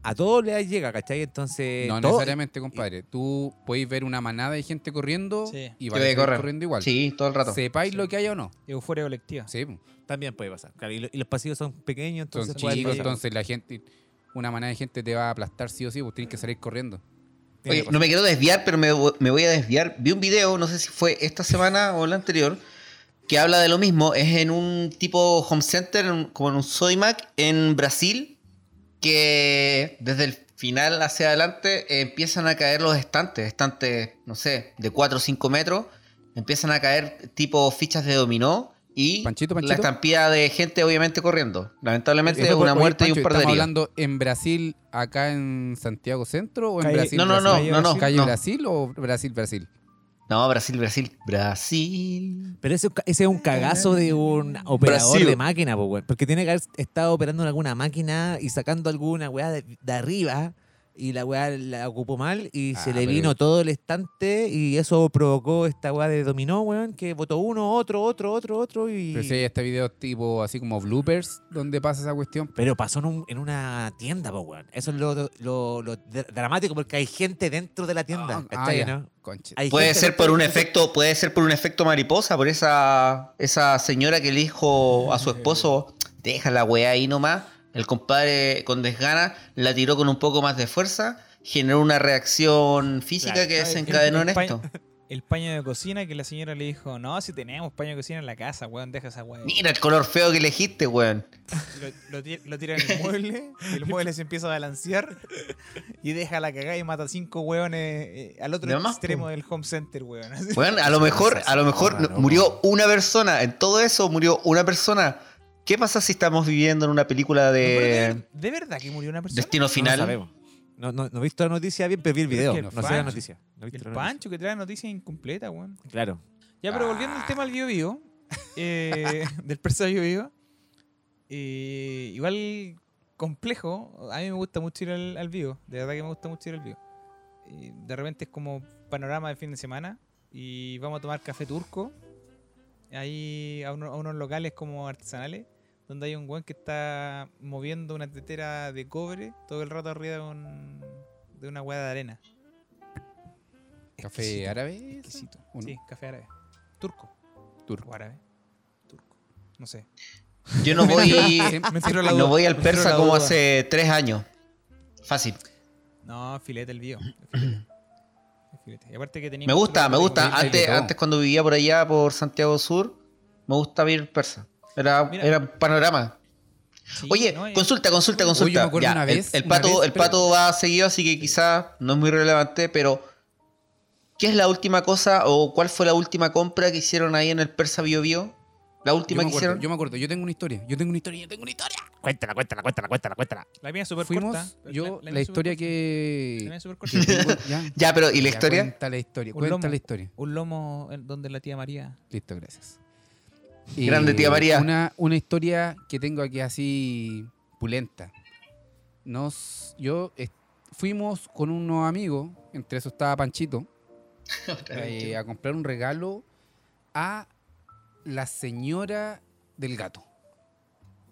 a todos les llega, ¿cachai? Entonces.
No
todo-
necesariamente, compadre. Tú podéis ver una manada de gente corriendo
Sí.
y vais corriendo igual.
Sí, todo el rato.
Sepáis lo que haya o no.
Euforia colectiva.
Sí.
También puede pasar. Claro, y, lo- y los pasillos son pequeños,
Son
entonces. puede
chicos, entonces la gente, una manada de gente te va a aplastar sí o sí, pues tienes que salir corriendo.
Oye, no me quiero desviar, pero me, me voy a desviar. Vi un video, no sé si fue esta semana o la anterior, que habla de lo mismo. Es en un tipo home center, en como en un Sodimac en Brasil, que desde el final hacia adelante eh, empiezan a caer los estantes, estantes, no sé, de 4 o 5 metros, empiezan a caer tipo fichas de dominó y
Panchito,
la estampida de gente obviamente corriendo. Lamentablemente
fue-
una
oye,
muerte y un par de
¿Estamos hablando en Brasil, acá en Santiago Centro o en
Calle-
Brasil?
No, no, no,
Brasil?
no, no,
¿Calle
no.
Brasil o Brasil, Brasil?
No, Brasil, Brasil, Brasil.
Pero ese, ese es un cagazo de un operador
Brasil.
de máquina. Porque tiene que haber estado operando en alguna máquina y sacando alguna weá de, de arriba. Y la weá la ocupó mal y
Ah,
se le
pero-
vino todo el estante. Y eso provocó esta weá de dominó, weón. Que votó uno, otro, otro, otro, otro. Y...
Pero si hay este video tipo así como bloopers donde pasa esa cuestión.
Pero pasó en, un- en una tienda, pues, weón. Eso es lo, lo- lo dr- dramático porque hay gente dentro de la tienda.
Ah,
¿cachai,
ya.
no?
Puede ser por un efecto, puede ser por un efecto mariposa, por esa, esa señora que le dijo a su esposo, deja la weá ahí nomás. El compadre con desgana la tiró con un poco más de fuerza, generó una reacción física
Claro.
que desencadenó en
el- el
esto.
El paño de cocina que la señora le dijo, no, si tenemos paño de cocina en la casa, weón, deja esa weón.
Mira el color feo que elegiste, weón.
Lo, lo ti- lo tira en el mueble, el mueble se empieza a balancear y deja la cagada y mata a cinco weones eh, al otro extremo del home center, weón.
Weón, a lo mejor, a lo mejor murió una persona. En todo eso murió una persona. ¿Qué pasa si estamos viviendo en una película
No,
de
¿De verdad que murió una persona?
destino
No
final?
sabemos. No, no, no he visto la noticia bien, pero vi el video.
es que
No,
el
sé la
Pancho-
noticia. No he visto
El
la noticia.
Pancho que trae noticias incompleta, weón.
Claro.
Ya, pero volviendo al tema del Bio Bio, eh, del persa Bio Bio, eh, igual complejo. A mí me gusta mucho ir al, al Bio, de verdad que me gusta mucho ir al Bio. Y de repente es como panorama de fin de semana y vamos a tomar café turco ahí a, uno- a unos locales como artesanales donde hay un weón que está moviendo una tetera de cobre todo el rato arriba de, un- de una hueá de arena.
¿Café
Exquisito.
árabe?
Exquisito.
¿O no?
Sí, café árabe. Turco.
Turco.
O árabe. Turco. No sé.
Yo no voy, no voy al persa como hace tres años. Fácil.
No, filete el bio. el filete. El filete. Y aparte que tenía
Me gusta, me gusta. Antes, antes cuando vivía por allá, por Santiago Sur, me gusta ver persa. Era,
Mira.
era un panorama.
Sí,
Oye,
no,
consulta, consulta, consulta.
yo me acuerdo
Ya,
una
el-
vez-
el,
una
pato,
vez,
el pato va seguido, así que quizás no es muy relevante, pero ¿qué es la última cosa o cuál fue la última compra que hicieron ahí en el Persa Bio Bio? La
Yo
última
me,
que
acuerdo,
hicieron.
yo me acuerdo, yo tengo una historia, yo tengo una historia, yo tengo una historia.
Cuéntala, cuéntala, cuéntala, cuéntala, cuéntala.
La mía es súper
Fuimos,
corta.
yo, la,
mía es
historia
supercorta. La mía
que...
es súper
que
corta.
ya,
Ya, pero ¿y la
ya,
historia?
Cuenta la historia,
Un
cuenta
lomo.
la historia.
Un lomo donde la tía María.
Listo, gracias.
Grande, tía María.
Una, una historia que tengo aquí así pulenta. Nos, yo fuimos con unos amigos, entre esos estaba Panchito, eh, a comprar un regalo a la señora del gato.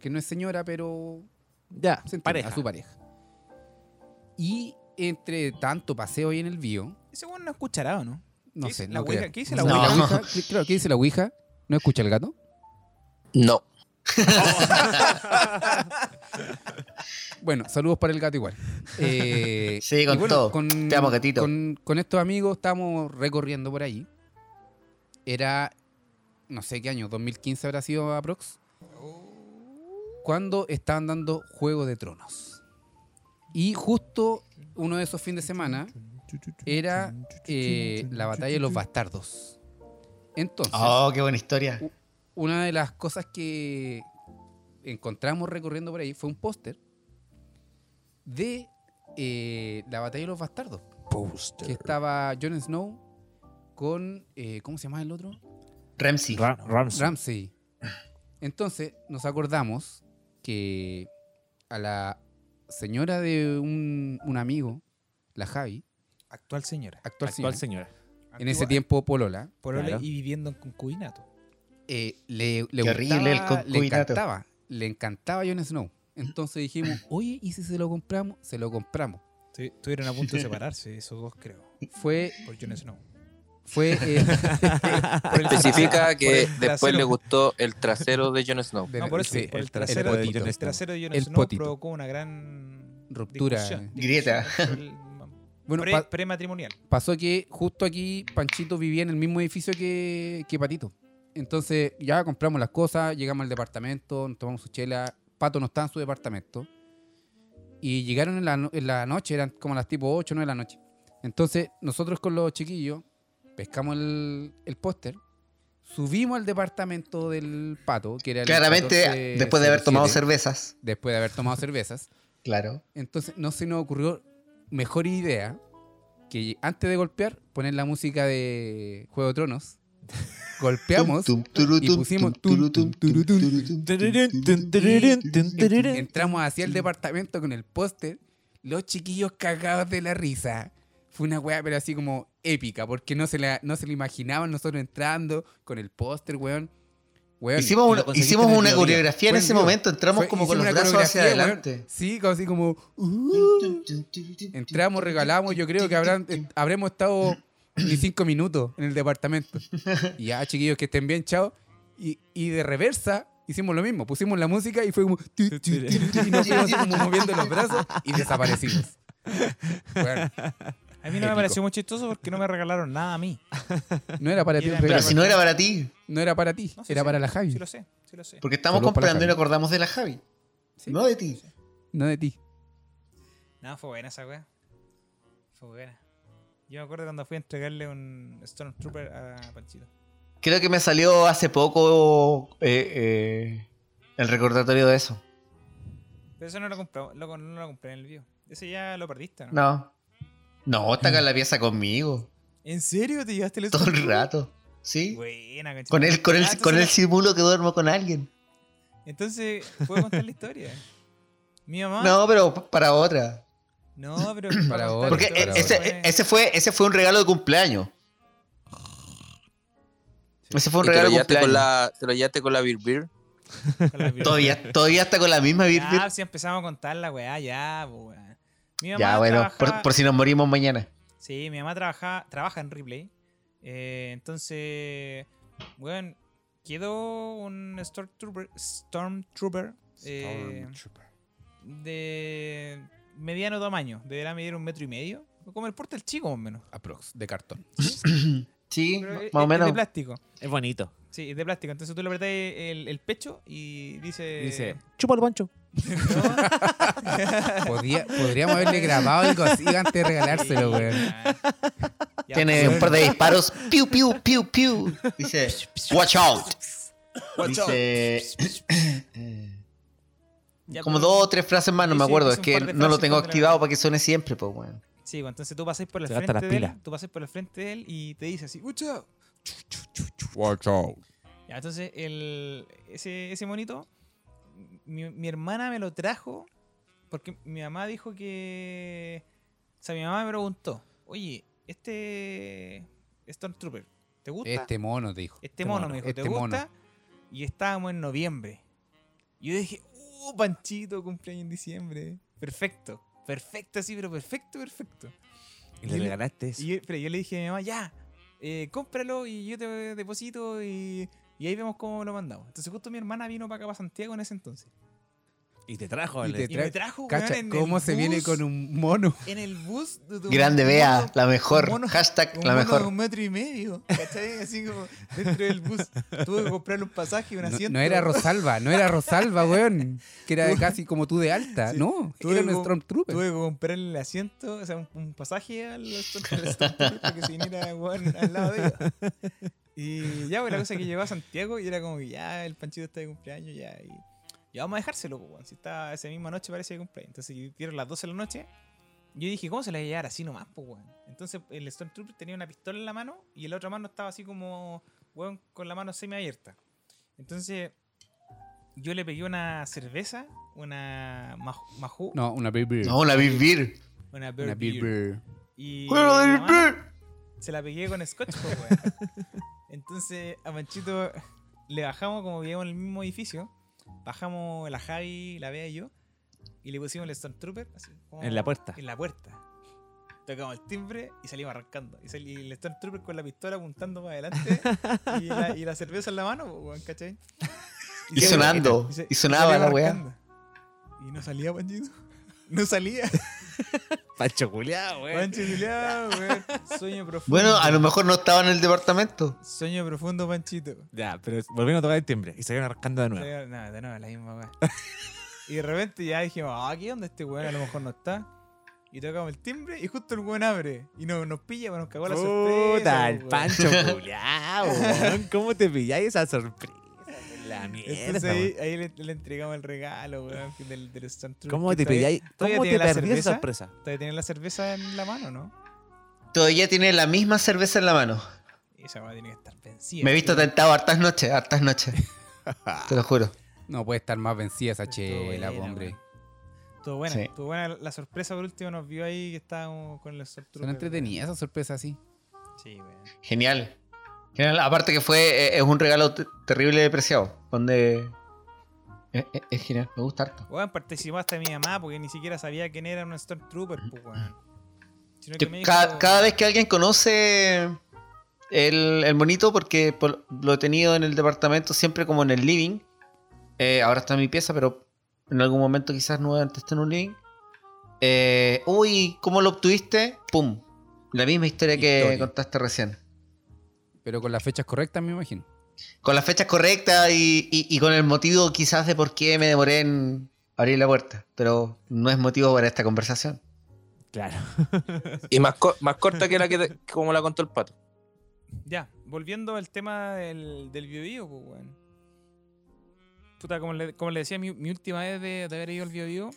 Que no es señora, pero
Ya,
se entiende,
pareja.
a su pareja. Y entre tanto paseo ahí en el bio,
Ese no escuchará o no.
no
¿Qué
sé,
la
no
ouija? ¿Qué dice la
No,
ouija?
¿qué dice la ouija? ¿No escucha el gato?
No.
Bueno, saludos para el gato igual. Eh,
Sí, con todo.
Con,
Te amo, gatito.
Con, con estos amigos estábamos recorriendo por ahí. Era, no sé qué año, 2015 habrá sido aprox. Cuando estaban dando Juego de Tronos. Y justo uno de esos fines de semana era eh, la batalla de los bastardos. Entonces,
Oh, qué buena historia.
Una de las cosas que encontramos recorriendo por ahí fue un póster de eh, la batalla de los bastardos. Que estaba Jon Snow con. eh, ¿Cómo se llama el otro?
Ramsey.
Ra- Ramsey.
Ramsey. Entonces nos acordamos que a la señora de un, un amigo, la Javi,
Actual señora.
actual,
Actual
señora,
señora.
en ese tiempo Polola,
Polola
Claro.
y viviendo en concubinato.
Eh, le, le
el
gustaba- le encantaba, le encantaba Jon Snow. Entonces dijimos, oye, ¿y si se lo compramos? Se lo compramos.
Tu- Estuvieron a punto de separarse, esos dos, creo.
Fue,
Por Jon Snow.
fue, eh,
el
Especifica que
el
después
trasero.
le gustó el trasero de Jon Snow.
No, por eso,
sí,
por el
el
trasero,
potito.
de,
Jon
el
Snow.
trasero de Jon
El
Snow
potito.
provocó una gran
Ruptura.
discusión,
Grieta.
discusión el-
Bueno,
pre-
pa-
prematrimonial.
pasó que justo aquí Panchito vivía en el mismo edificio que, que Patito. Entonces ya compramos las cosas, llegamos al departamento, nos tomamos su chela. Pato no estaba en su departamento. Y llegaron en la, en la noche, eran como las tipo 8 o 9 de la noche. Entonces nosotros con los chiquillos pescamos el, el póster, subimos al departamento del Pato, que era el
Claramente,
1407,
después de haber tomado cervezas.
Después de haber tomado cervezas.
Claro.
Entonces no se nos ocurrió mejor idea que antes de golpear poner la música de Juego de Tronos. Golpeamos, y pusimos entramos hacia el departamento con el póster, los chiquillos cagados de la risa. Fue una weá, pero así como épica, porque no se la, no se la imaginaban nosotros entrando con el póster, weón. Weón,
Hicimos una,
lo
hicimos una coreografía en ese momento. Entramos
Fue-
como con los brazos hacia
coreografía, weón.
adelante.
Sí, como así como. uh, entramos, regalamos. Yo creo que habrán, eh, habremos estado ni cinco minutos en el departamento. Y ya, chiquillos, que estén bien, chao. Y, y de reversa hicimos lo mismo. Pusimos la música y fue como. tu, tu, tu, tu, y nos fuimos así como moviendo los brazos y desaparecimos. Bueno,
A mí no me pareció muy chistoso porque no me regalaron nada a mí.
no era para ti
Era-
Pero
regalo.
si no era para ti.
No era para ti,
No, sí,
era
sí,
para la Javi.
Sí lo sé, sí lo sé.
Porque estamos comprando y nos acordamos de la Javi.
Sí.
No de ti.
No de ti.
No, fue buena esa weá. Fue buena. Yo me acuerdo cuando fui a entregarle un Stormtrooper a Panchito.
Creo que me salió hace poco eh, eh, El recordatorio de eso.
Pero eso no lo compré, lo, no lo compré en el video. Ese ya lo perdiste, ¿no?
No. No, está acá en la pieza conmigo.
¿En serio te llevaste el
Todo el rato. ¿Sí?
Buena.
Con él, con él,
Ah,
con
la-
simulo que duermo con alguien.
Entonces, ¿puedo contar la historia? Mi mamá.
No, pero para otra.
No, pero.
Para
la
Porque
para
ese,
fue-
ese, fue, ese fue un regalo de cumpleaños. Ese fue un
¿Y te lo
regalo de
llevaste con
cumpleaños.
la, te lo llevaste con la Beer Beer?
Todavía, todavía está con la misma Beer Beer.
Ya, si empezamos a contar la weá, ya, weá. Mi mamá
Ya, bueno, por,
trabajaba-
por si nos morimos mañana.
Sí, mi mamá trabaja, trabaja en Ripley. Eh, entonces, bueno, quedó un Stormtrooper, Stormtrooper eh, de mediano tamaño. Deberá medir un metro y medio. Como el porte del chico, más o menos.
Aprox, de cartón.
Sí,
es-
más o
es
menos.
de plástico.
Es bonito.
Sí, es de plástico. Entonces tú le apretas el, el pecho y dice...
Dice, chúpalo, Pancho.
Podría- podríamos haberle grabado algo así antes de regalárselo, weón.
Ya,
Tiene un par de disparos. Piu, piu, piu, piu. Dice, watch out. Dice,
ya,
como
pero-
dos o tres frases más, no
Sí,
me acuerdo. Es que no lo tengo activado para que suene siempre, pues, weón.
Sí, pues, entonces tú pasas por el frente de él, tú pasas por el frente de él y te dice así, ¡Watch out!
Watch out.
Ya, entonces el, ese, ese monito, mi, mi hermana me lo trajo porque mi mamá dijo que... O sea, mi mamá me preguntó, oye, este Stormtrooper, ¿te gusta?
Este mono, te dijo.
Este mono, me dijo, ¿te
este mono.
gusta? Y estábamos en noviembre. Y yo dije, ¡uh, Panchito, cumpleaños en diciembre! Perfecto, perfecto, sí, pero perfecto, perfecto.
Y le regalaste eso.
Y yo, pero yo le dije a mi mamá, ya, eh, cómpralo y yo te deposito y, y ahí vemos cómo lo mandamos. Entonces justo mi hermana vino para acá, para Santiago en ese entonces.
Y te trajo.
Y
me trajo,
Cacha,
weón, en
¿cómo
el
se viene
bus,
con un mono?
En el bus. de tu-
Grande,
mono-
la mejor.
mono-
Hashtag
un
la
mono de
mejor.
un metro y medio, ¿cachai? Así como dentro del bus. Tuve que comprarle un pasaje y un asiento.
no era Rosalba, no era Rosalba, weón. Que era casi como tú de alta.
Sí.
No,
Tuve
era un
como-
Stormtrooper.
Tuve que comprarle el asiento, o sea, un, un pasaje al Stormtrooper para que se viniera weón, al lado de ella. Y ya, pues la cosa que llegó a Santiago y era como que ya el panchito está de cumpleaños, ya. Y, ya vamos a dejárselo, pues, weón. Si está esa misma noche parece de cumpleaños. Entonces dieron las 12 de la noche. Yo dije, ¿cómo se la va a llevar así nomás, pues, weón? Entonces el Stormtrooper tenía una pistola en la mano y la otra mano estaba así como, weón, con la mano semiabierta. Entonces yo le pegué una cerveza, una maj- Majú.
No, una baby.
No, una Big Beer.
Una beer
una
beer.
beer.
Y
¡Juego de
la
Big
mano
Beer!
se la pegué con scotch, weón. Entonces a Manchito le bajamos, como vivíamos en el mismo edificio, bajamos la Javi, la Bea y yo, y le pusimos el Stormtrooper así, como
En la puerta.
En la puerta. Tocamos el timbre y salimos arrancando. Y, salí, y el Stormtrooper con la pistola apuntando para adelante y, la, y la cerveza en la mano, ¿cachai?
Y sonando.
se-
Y sonaba la weá.
Y no salía, Panchito. No salía.
Pancho culiado, güey.
Pancho culiao, weón. Sueño profundo.
Bueno, a lo mejor no estaba en el departamento.
Sueño profundo, Panchito.
Ya, pero volvieron a tocar el timbre y salieron arrancando de nuevo.
No, de nuevo, la misma weá. y de repente ya dijimos, ah, aquí donde este weón a lo mejor no está. Y tocamos el timbre y justo el weón abre. Y no, nos pilla, pues nos cagó la sorpresa.
Puta, el
weón.
Pancho culiao, weón. ¿Cómo te pilláis esa sorpresa? La mierda.
Entonces ahí,
weón.
ahí le, le entregamos el regalo, weón, del, del Stormtrooper,
¿Cómo te pilláis?
todavía
¿Cómo te
la
perdí esa
cerveza?
sorpresa?
Todavía tiene la cerveza en la mano, ¿no?
Todavía tiene la misma cerveza en la mano.
Esa weá tiene que estar vencida.
Me he visto
tío.
tentado hartas noches, hartas noches. Te lo juro.
No puede estar más vencida esa chela, hombre.
weón. Estuvo buena,
Sí.
estuvo buena la sorpresa por último, nos vio ahí que estábamos con el Stormtrooper.
Son entretenidas esas sorpresas así.
Sí, weón.
Genial. Genial. Aparte que fue, eh, es un regalo te- terrible de preciado. Donde. Es, es- es genial, me gusta harto.
Weón, participó hasta mi mamá porque ni siquiera sabía quién era un Stormtrooper, pues, weón. Sino
Que cada, vez que alguien conoce el, el monito, porque por- lo he tenido en el departamento siempre como en el living. eh, ahora está en mi pieza, pero en algún momento quizás nuevamente esté en un living. Eh, uy, ¿cómo lo obtuviste? ¡Pum! La misma historia que contaste recién.
Pero con las fechas correctas, me imagino.
Con las fechas correctas y, y- y con el motivo quizás de por qué me demoré en abrir la puerta. Pero no es motivo para esta conversación.
Claro.
Y más, co- más corta que la que te- como la contó el pato.
Ya, volviendo al tema del, del pues, weón. puta, como le, como le decía, mi, mi última vez de, de haber ido al Bio Bio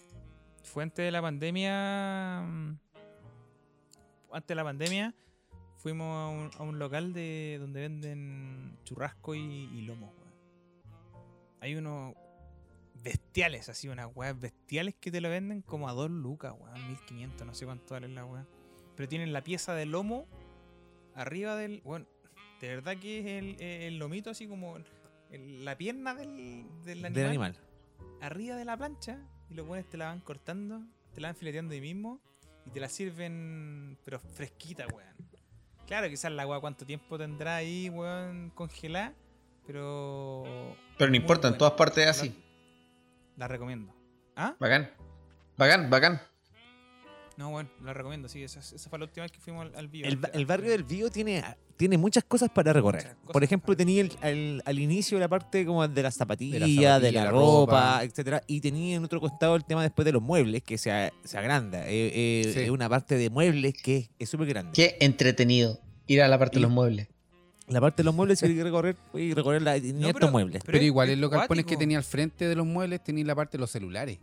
fue antes de la pandemia. mm, Antes de la pandemia fuimos a un, a un local de donde venden churrasco y, y lomo, weón. Hay unos bestiales, así, unas weas bestiales que te lo venden como a dos lucas, weón. 1500, no sé cuánto vale la wea. Pero tienen la pieza de lomo arriba del. Bueno, de verdad que es el, el lomito así como el- la pierna del, del animal,
Del animal.
arriba de la plancha y los buenos te la van cortando, te la van fileteando ahí mismo y te la sirven, pero fresquita, weón. Claro, quizás la weá cuánto tiempo tendrá ahí, weón, congelada, pero.
Pero no importa, en todas partes es así.
La, la recomiendo. ¿Ah?
Bacán. Bacán, bacán.
No, bueno, la recomiendo, sí, esa, esa fue la última vez que fuimos al, al.
El, ba- el barrio del Bío tiene, tiene muchas cosas para recorrer.
Cosas
Por ejemplo, tenía el- al, al inicio la parte como de las zapatillas, de la,
la
ropa,
ropa.
etcétera Y tenía en otro costado el tema después de los muebles, que se, se agranda. Eh, eh,
Sí.
Es una parte de muebles que es súper grande.
Qué entretenido ir a la parte
Y-
de los muebles.
La parte de los muebles, si hay que recorrer, y recorrer la,
No,
estos
pero-
muebles.
Pero, igual
es
en los galpones que tenía al frente de los muebles tenía la parte de los celulares.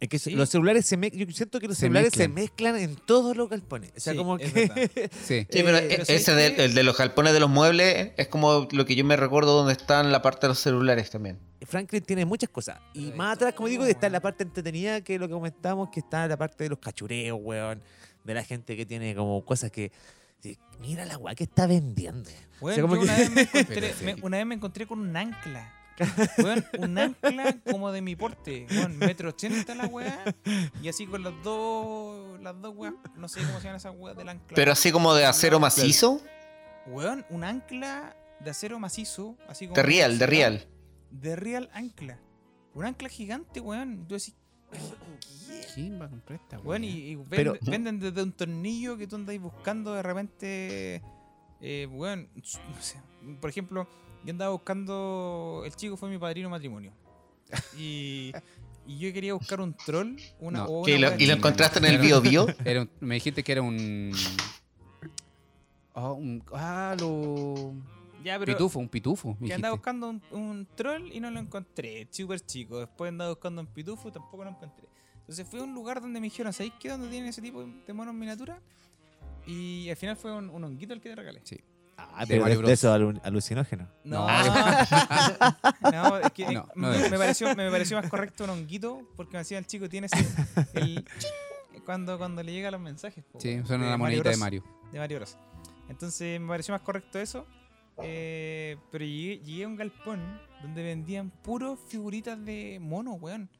Es que
Sí.
los celulares se mezclan. Yo siento que los
Se
celulares se
mezclan.
mezclan en todos los galpones. O sea,
Sí,
como
es
que.
verdad.
Sí.
Sí, pero
Eh,
e-
pero
ese
¿sabes
de,
qué?
el de los galpones de los muebles es como lo que yo me recuerdo donde están la parte de los celulares también.
Franklin tiene muchas cosas. Y
Pero
más atrás, como digo, está la parte entretenida, que es lo que comentamos, que está la parte de los cachureos, weón. De la gente que tiene como cosas que. Mira la weá que está vendiendo.
Bueno,
sea, como
yo
que-
una, vez me encontré, me- una vez me encontré con un ancla. Weón, un ancla como de mi porte. Weón, metro ochenta la weá. Y así con las dos. Las dos weas. No sé cómo se llaman esas weas del ancla.
Pero así como de acero macizo,
Weón, un ancla de acero macizo. Así como
de real, de real.
De real ancla. Un ancla gigante, weón. Yo así.
¿Quién va a comprar esta weá?
Weón, y, y vende-
Pero-
venden desde un tornillo que tú andáis buscando de repente. Eh, weón, no sé. Por ejemplo, yo andaba buscando. El chico fue mi padrino matrimonio. Y, y yo quería buscar un troll. Una,
No,
o una
¿Qué, y lo, y encontraste en el bio bio.
Era un- me dijiste que era un. Ah, un. Ah, lo.
Ya, pero
Pitufo, un pitufo.
que
dijiste.
andaba buscando un, un troll y no lo encontré. Súper chico. Después andaba buscando un pitufo tampoco lo encontré. Entonces fui a un lugar donde me dijeron, ¿sabéis qué? ¿Dónde tienen ese tipo de monos miniatura? Y al final fue un, un honguito el que te regalé.
Ah,
De
pero de, eso alu- alucinógeno.
No,
No.
no, es que
No,
me,
no es.
me pareció, me pareció más correcto un honguito porque me decía el chico tiene ese, el cuando, cuando le llegan los mensajes. po,
Sí,
weón,
son una monedita de Mario.
De Mario Bros. Entonces me pareció más correcto eso. eh, pero llegué, llegué a un galpón donde vendían puros figuritas de mono, weón.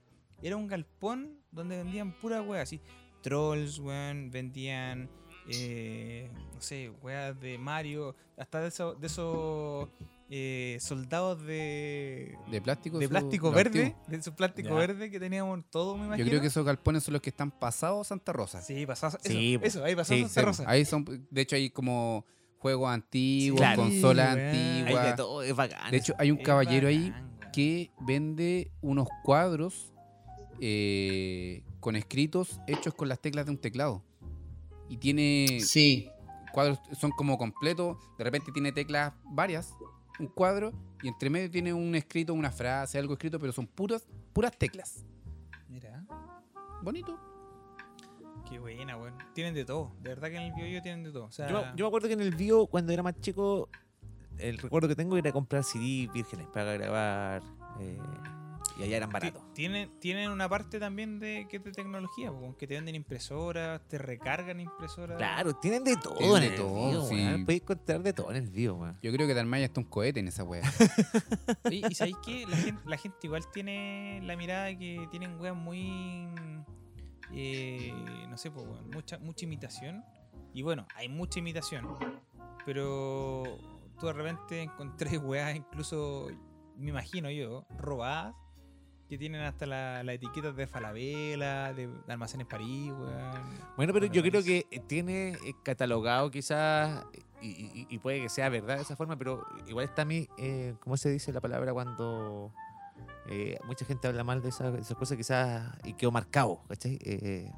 Era un galpón donde vendían pura weá, así. Trolls, weón. Vendían, eh, no sé, weas de Mario. Hasta de esos, de esos eh, soldados de,
De plástico.
de plástico verde. De esos plásticos
Ya.
verde que teníamos todo, me imagino.
Yo creo que esos galpones son los que están pasados Santa Rosa.
Sí, pasaba. Eso,
Sí,
eso, ahí pasaba
Sí,
Santa
Sí,
Rosa.
Ahí son, de hecho, hay como juegos antiguos,
Claro.
consolas.
Hay de
antiguas.
todo, es bacán.
De hecho, hay un caballero ahí
bacán,
que vende unos cuadros eh, con escritos hechos con las teclas de un teclado. Y tiene
Sí.
cuadros, son como completos, de repente tiene teclas varias, un cuadro, y entre medio tiene un escrito, una frase, algo escrito, pero son puras, puras teclas.
Mira,
Bonito.
qué buena, weón. Tienen de todo. De verdad que en el bio tienen de todo. O sea,
Yo, yo me acuerdo que en el bio, cuando era más chico, el recuerdo que tengo era comprar CD vírgenes para grabar. eh, y allá eran baratos.
Tienen, tienen una parte también de que es de tecnología, que te venden impresoras, te recargan impresoras.
Claro, tienen de todo
Tienen
en
de
el
todo,
bio,
sí.
Podéis encontrar de todo en el bio, weón.
Yo creo que armáis hasta un cohete en esa wea.
Oye, ¿Y sabéis qué? La gente, la gente igual tiene la mirada de que tienen weas muy. eh, no sé, pues, mucha, mucha imitación. Y bueno, hay mucha imitación. Pero tú de repente encontré weas, incluso, me imagino yo, robadas. Que tienen hasta la- las etiquetas de Falabella, de Almacenes París, weón.
Bueno, pero yo creo que eh, tiene eh, catalogado quizás, y, y- y puede que sea verdad de esa forma, pero igual está a mí, eh, ¿cómo se dice la palabra cuando eh, mucha gente habla mal de esas, de esas cosas quizás y quedó marcado, ¿cachai? Eh,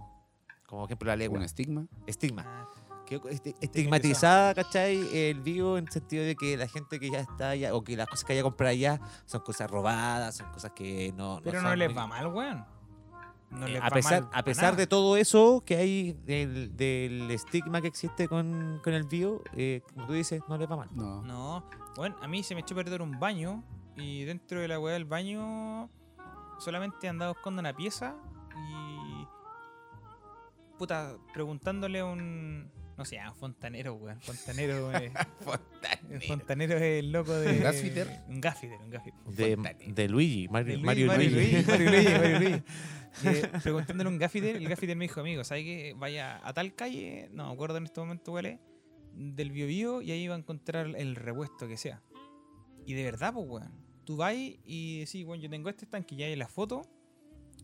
como por ejemplo la lengua.
un estigma.
Estigma. Que este- estigmatizada, ¿cachai? El vivo en el sentido de que la gente que ya está allá, o que las cosas que haya comprado allá son cosas robadas, son cosas que no.
Pero no les
muy-
va mal, weón. No
Eh,
les
a
va
pesar,
mal
a pesar
nada.
de todo eso que hay del, del estigma que existe con, con el bio, eh, como tú dices, no les va mal.
No.
No, bueno, a mí se me echó a perder un baño y dentro de la weá del baño solamente andaba buscando una pieza y. Puta, preguntándole a un. No sé, a un fontanero, weón. Fontanero, eh, el fontanero es el loco de.
¿Un gaffiter?
Un gaffiter, un gaffiter.
De, de Luigi, Mario,
De
Mario,
Mario
Luigi.
Luigi, Mario Luigi, Mario Luigi. Eh, preguntándole a un gaffiter, el gaffiter me dijo, amigo, ¿sabes que vaya a tal calle? No me acuerdo en este momento cuál es. Del Biobío y ahí va a encontrar el repuesto que sea. Y de verdad, pues, weón. Tú vas y decís, bueno, yo tengo este estanque y ya hay la foto.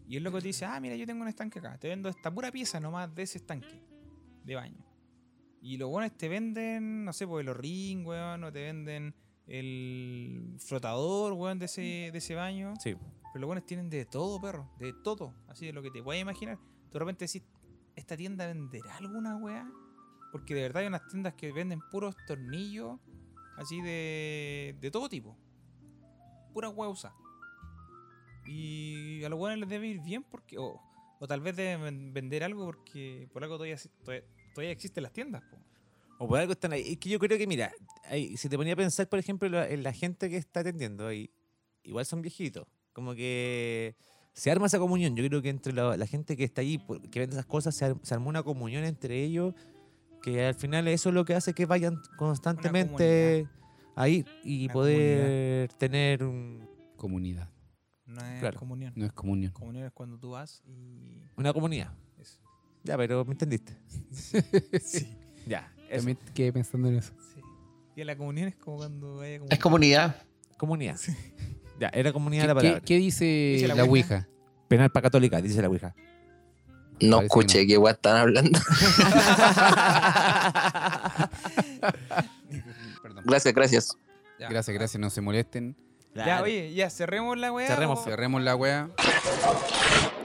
Y el loco te dice, ah, mira, yo tengo un estanque acá. Te vendo esta pura pieza nomás de ese estanque de baño. Y los buenos te venden, no sé, pues los ring, weón, o te venden el flotador, weón, de ese, de ese baño.
Sí.
Pero los buenos tienen de todo, perro. De todo. Así de lo que te puedas imaginar. Tú de repente decís, ¿esta tienda venderá alguna weá? Porque de verdad hay unas tiendas que venden puros tornillos, así de, de todo tipo. Pura weá usada. Y a los buenos les debe ir bien porque. O, o tal vez deben ven- vender algo porque por algo todavía, todavía, todavía existen las tiendas. po.
O por algo están ahí. Es que yo creo que, mira, ahí, si te ponía a pensar, por ejemplo, la- en la gente que está atendiendo ahí, igual son viejitos. Como que se arma esa comunión. Yo creo que entre la, la gente que está ahí, que vende esas cosas, se, ar- se armó una comunión entre ellos, que al final eso es lo que hace que vayan constantemente a ir y
Una
poder tener un-
Comunidad.
No es
Claro.
comunión.
No es comunión.
Comunión es cuando tú vas y.
una comunidad. Ya, pero me entendiste.
Sí.
Ya, eso.
También quedé pensando en eso.
sí. Y la comunión es como cuando vaya como.
Es comunidad.
comunidad. Ya, era comunidad
¿Qué,
la palabra.
qué dice,
Dice la
la
Ouija.
Ouija?
Penal para católica, dice la Ouija.
No
Parece que
escuché qué weá están hablando.
Perdón.
gracias, gracias.
Ya.
Gracias, gracias, no se molesten.
Ya, oye, ya cerremos la weá.
Cerremos,
o-
Cerremos la wea.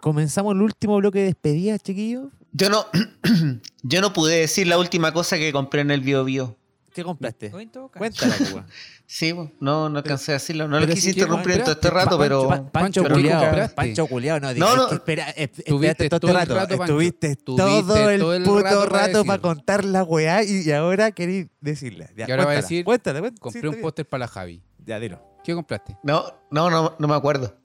Comenzamos el último bloque de despedida, chiquillos.
Yo no, yo no pude decir la última cosa que compré en el Bio Bio.
¿Qué compraste? Cuéntala, pues.
Sí, no, no alcancé a decirlo. No lo quise interrumpir en todo este rato,
pa-
pero.
Pa- Pancho
pero ¿qué
culiao,
compraste?
Pancho culiao, no,
No,
no,
no.
espera, es-
Tuviste
espérate todo,
todo el
rato, estuviste
Tuviste
todo el puto
rato para
contar la weá y, y ahora queréis decirla. Ya,
Y ahora va a decir,
cuéntala.
Compré
Sí,
un póster para la Javi.
Ya, dilo.
¿Qué compraste?
No, no, no, no me acuerdo.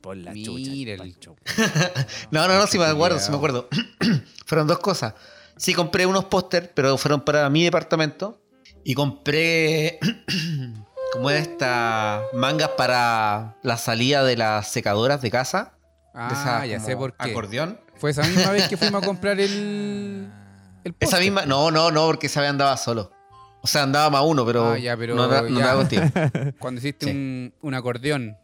Por la
Mira
chucha,
el-.
No, no, no, sí me acuerdo, sí me acuerdo. fueron dos cosas. Sí compré unos póster, pero fueron para mi departamento. Y compré, como es esta, mangas para la salida de las secadoras de casa. de
Ah,
esas
ya
como
sé por qué.
Acordeón.
Fue esa misma vez que fuimos a comprar el, el
Esa misma, no, no, no, porque esa vez andaba solo. O sea, andaba más uno, pero,
Ah, ya, pero
no, no
ya. Cuando hiciste
Sí.
un, un acordeón.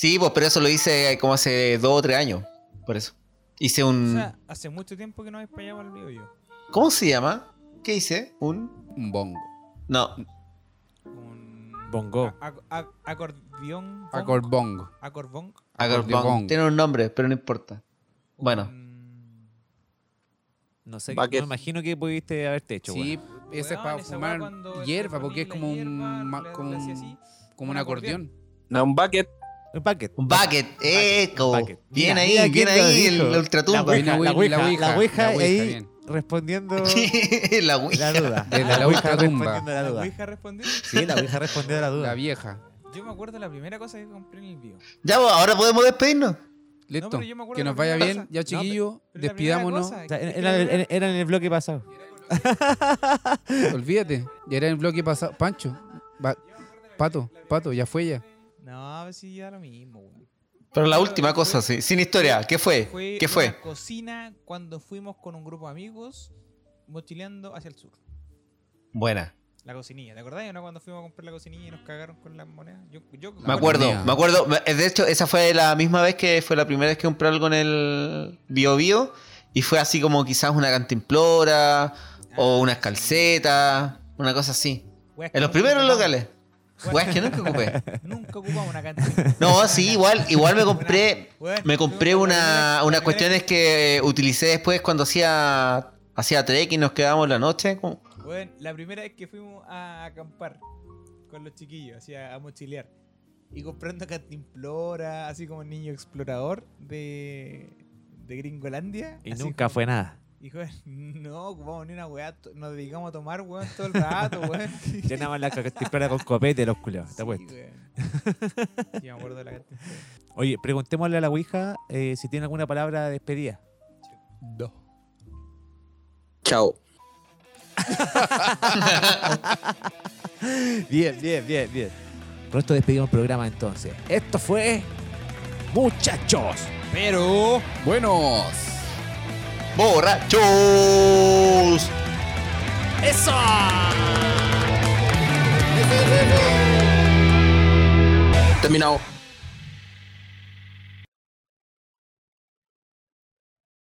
Sí, pues, pero eso lo hice como hace dos o tres años. Por eso. Hice
O
un.
sea, hace mucho tiempo que no vais para allá para el video yo.
¿Cómo se llama? ¿Qué hice? Un.
Un bongo.
No.
Un.
Bongo.
a- a- acordeón. bongo,
Acorbongo.
Acorbong.
Acordeón.
Acordeón.
Tiene un nombre, pero no importa. Bueno.
Un-
No sé,
Bucket.
me imagino que pudiste haberte hecho,
Sí,
weón.
ese es para fumar hierba, porque es como un, como como un
un
acordeón.
No, un bucket.
Un bucket.
Un bucket. Eco.
bucket.
Bien
Mira,
ahí,
mira
bien
quién lo
ahí, el,
dijo.
el
La
ultratumba.
Ouija, la ouija,
la ouija,
la ouija
la ouija,
ahí
bien.
respondiendo
la Ouija.
la duda.
La
ouija
ultratumba.
respondiendo la
¿La
duda.
Ouija respondió?
Sí, la ouija respondió a la duda.
La vieja.
Yo me acuerdo de la primera cosa que compré en el video.
Ya, pues, ahora podemos despedirnos.
Listo.
pero yo me acuerdo
que
la
nos vaya
primera
bien.
cosa.
Ya,
pero la primera
despidámonos.
cosa
O sea,
que-
era,
que
era-
era-
era- era en el bloque pasado.
Olvídate. Ya era el bloque pasado. Pancho. va- Pato, Pato, ya fue ya.
No, a ver si ya lo mismo.
Pero la última cosa, sí. Sin historia. ¿Qué fue?
Fue
¿Qué fue?
una cocina cuando fuimos con un grupo de amigos mochileando hacia el sur.
Buena.
La cocinilla, ¿te acordás? ¿No? Cuando fuimos a comprar la cocinilla y nos cagaron con las monedas. Yo, yo,
Me acuerdo, me acuerdo. Me- De hecho, esa fue la misma vez que fue la primera vez que compré algo en el Bio Bio. Y fue así como quizás una cantimplora o unas calcetas, una cosa así.
Weas
En los primeros locales. Weas que nunca ocupé.
Nunca ocupamos una cantina.
No, sí, igual, igual me compré. Me compré una, unas cuestiones que utilicé después cuando hacía hacía trek y nos quedábamos la noche. como-
Bueno, la primera vez que fuimos a acampar con los chiquillos, así a, a mochilear. Y comprando Cantimplora, así como niño explorador de, de Gringolandia.
Y nunca
como-
fue nada.
Joder, no ocupamos ni una weá, nos dedicamos a tomar weón todo el rato, weón.
Llenaban la cantimplora con copete los culiados, te
Sí,
apuesto.
Sí, me acuerdo de la.
Oye, preguntémosle a la Ouija eh, si tiene alguna palabra de despedida.
Dos.
Chao.
Bien, bien, bien, bien. Con esto despedimos el programa entonces. Esto fue Muchachos.
Pero.
Buenos.
¡Borrachos!
¡Eso!
Terminado.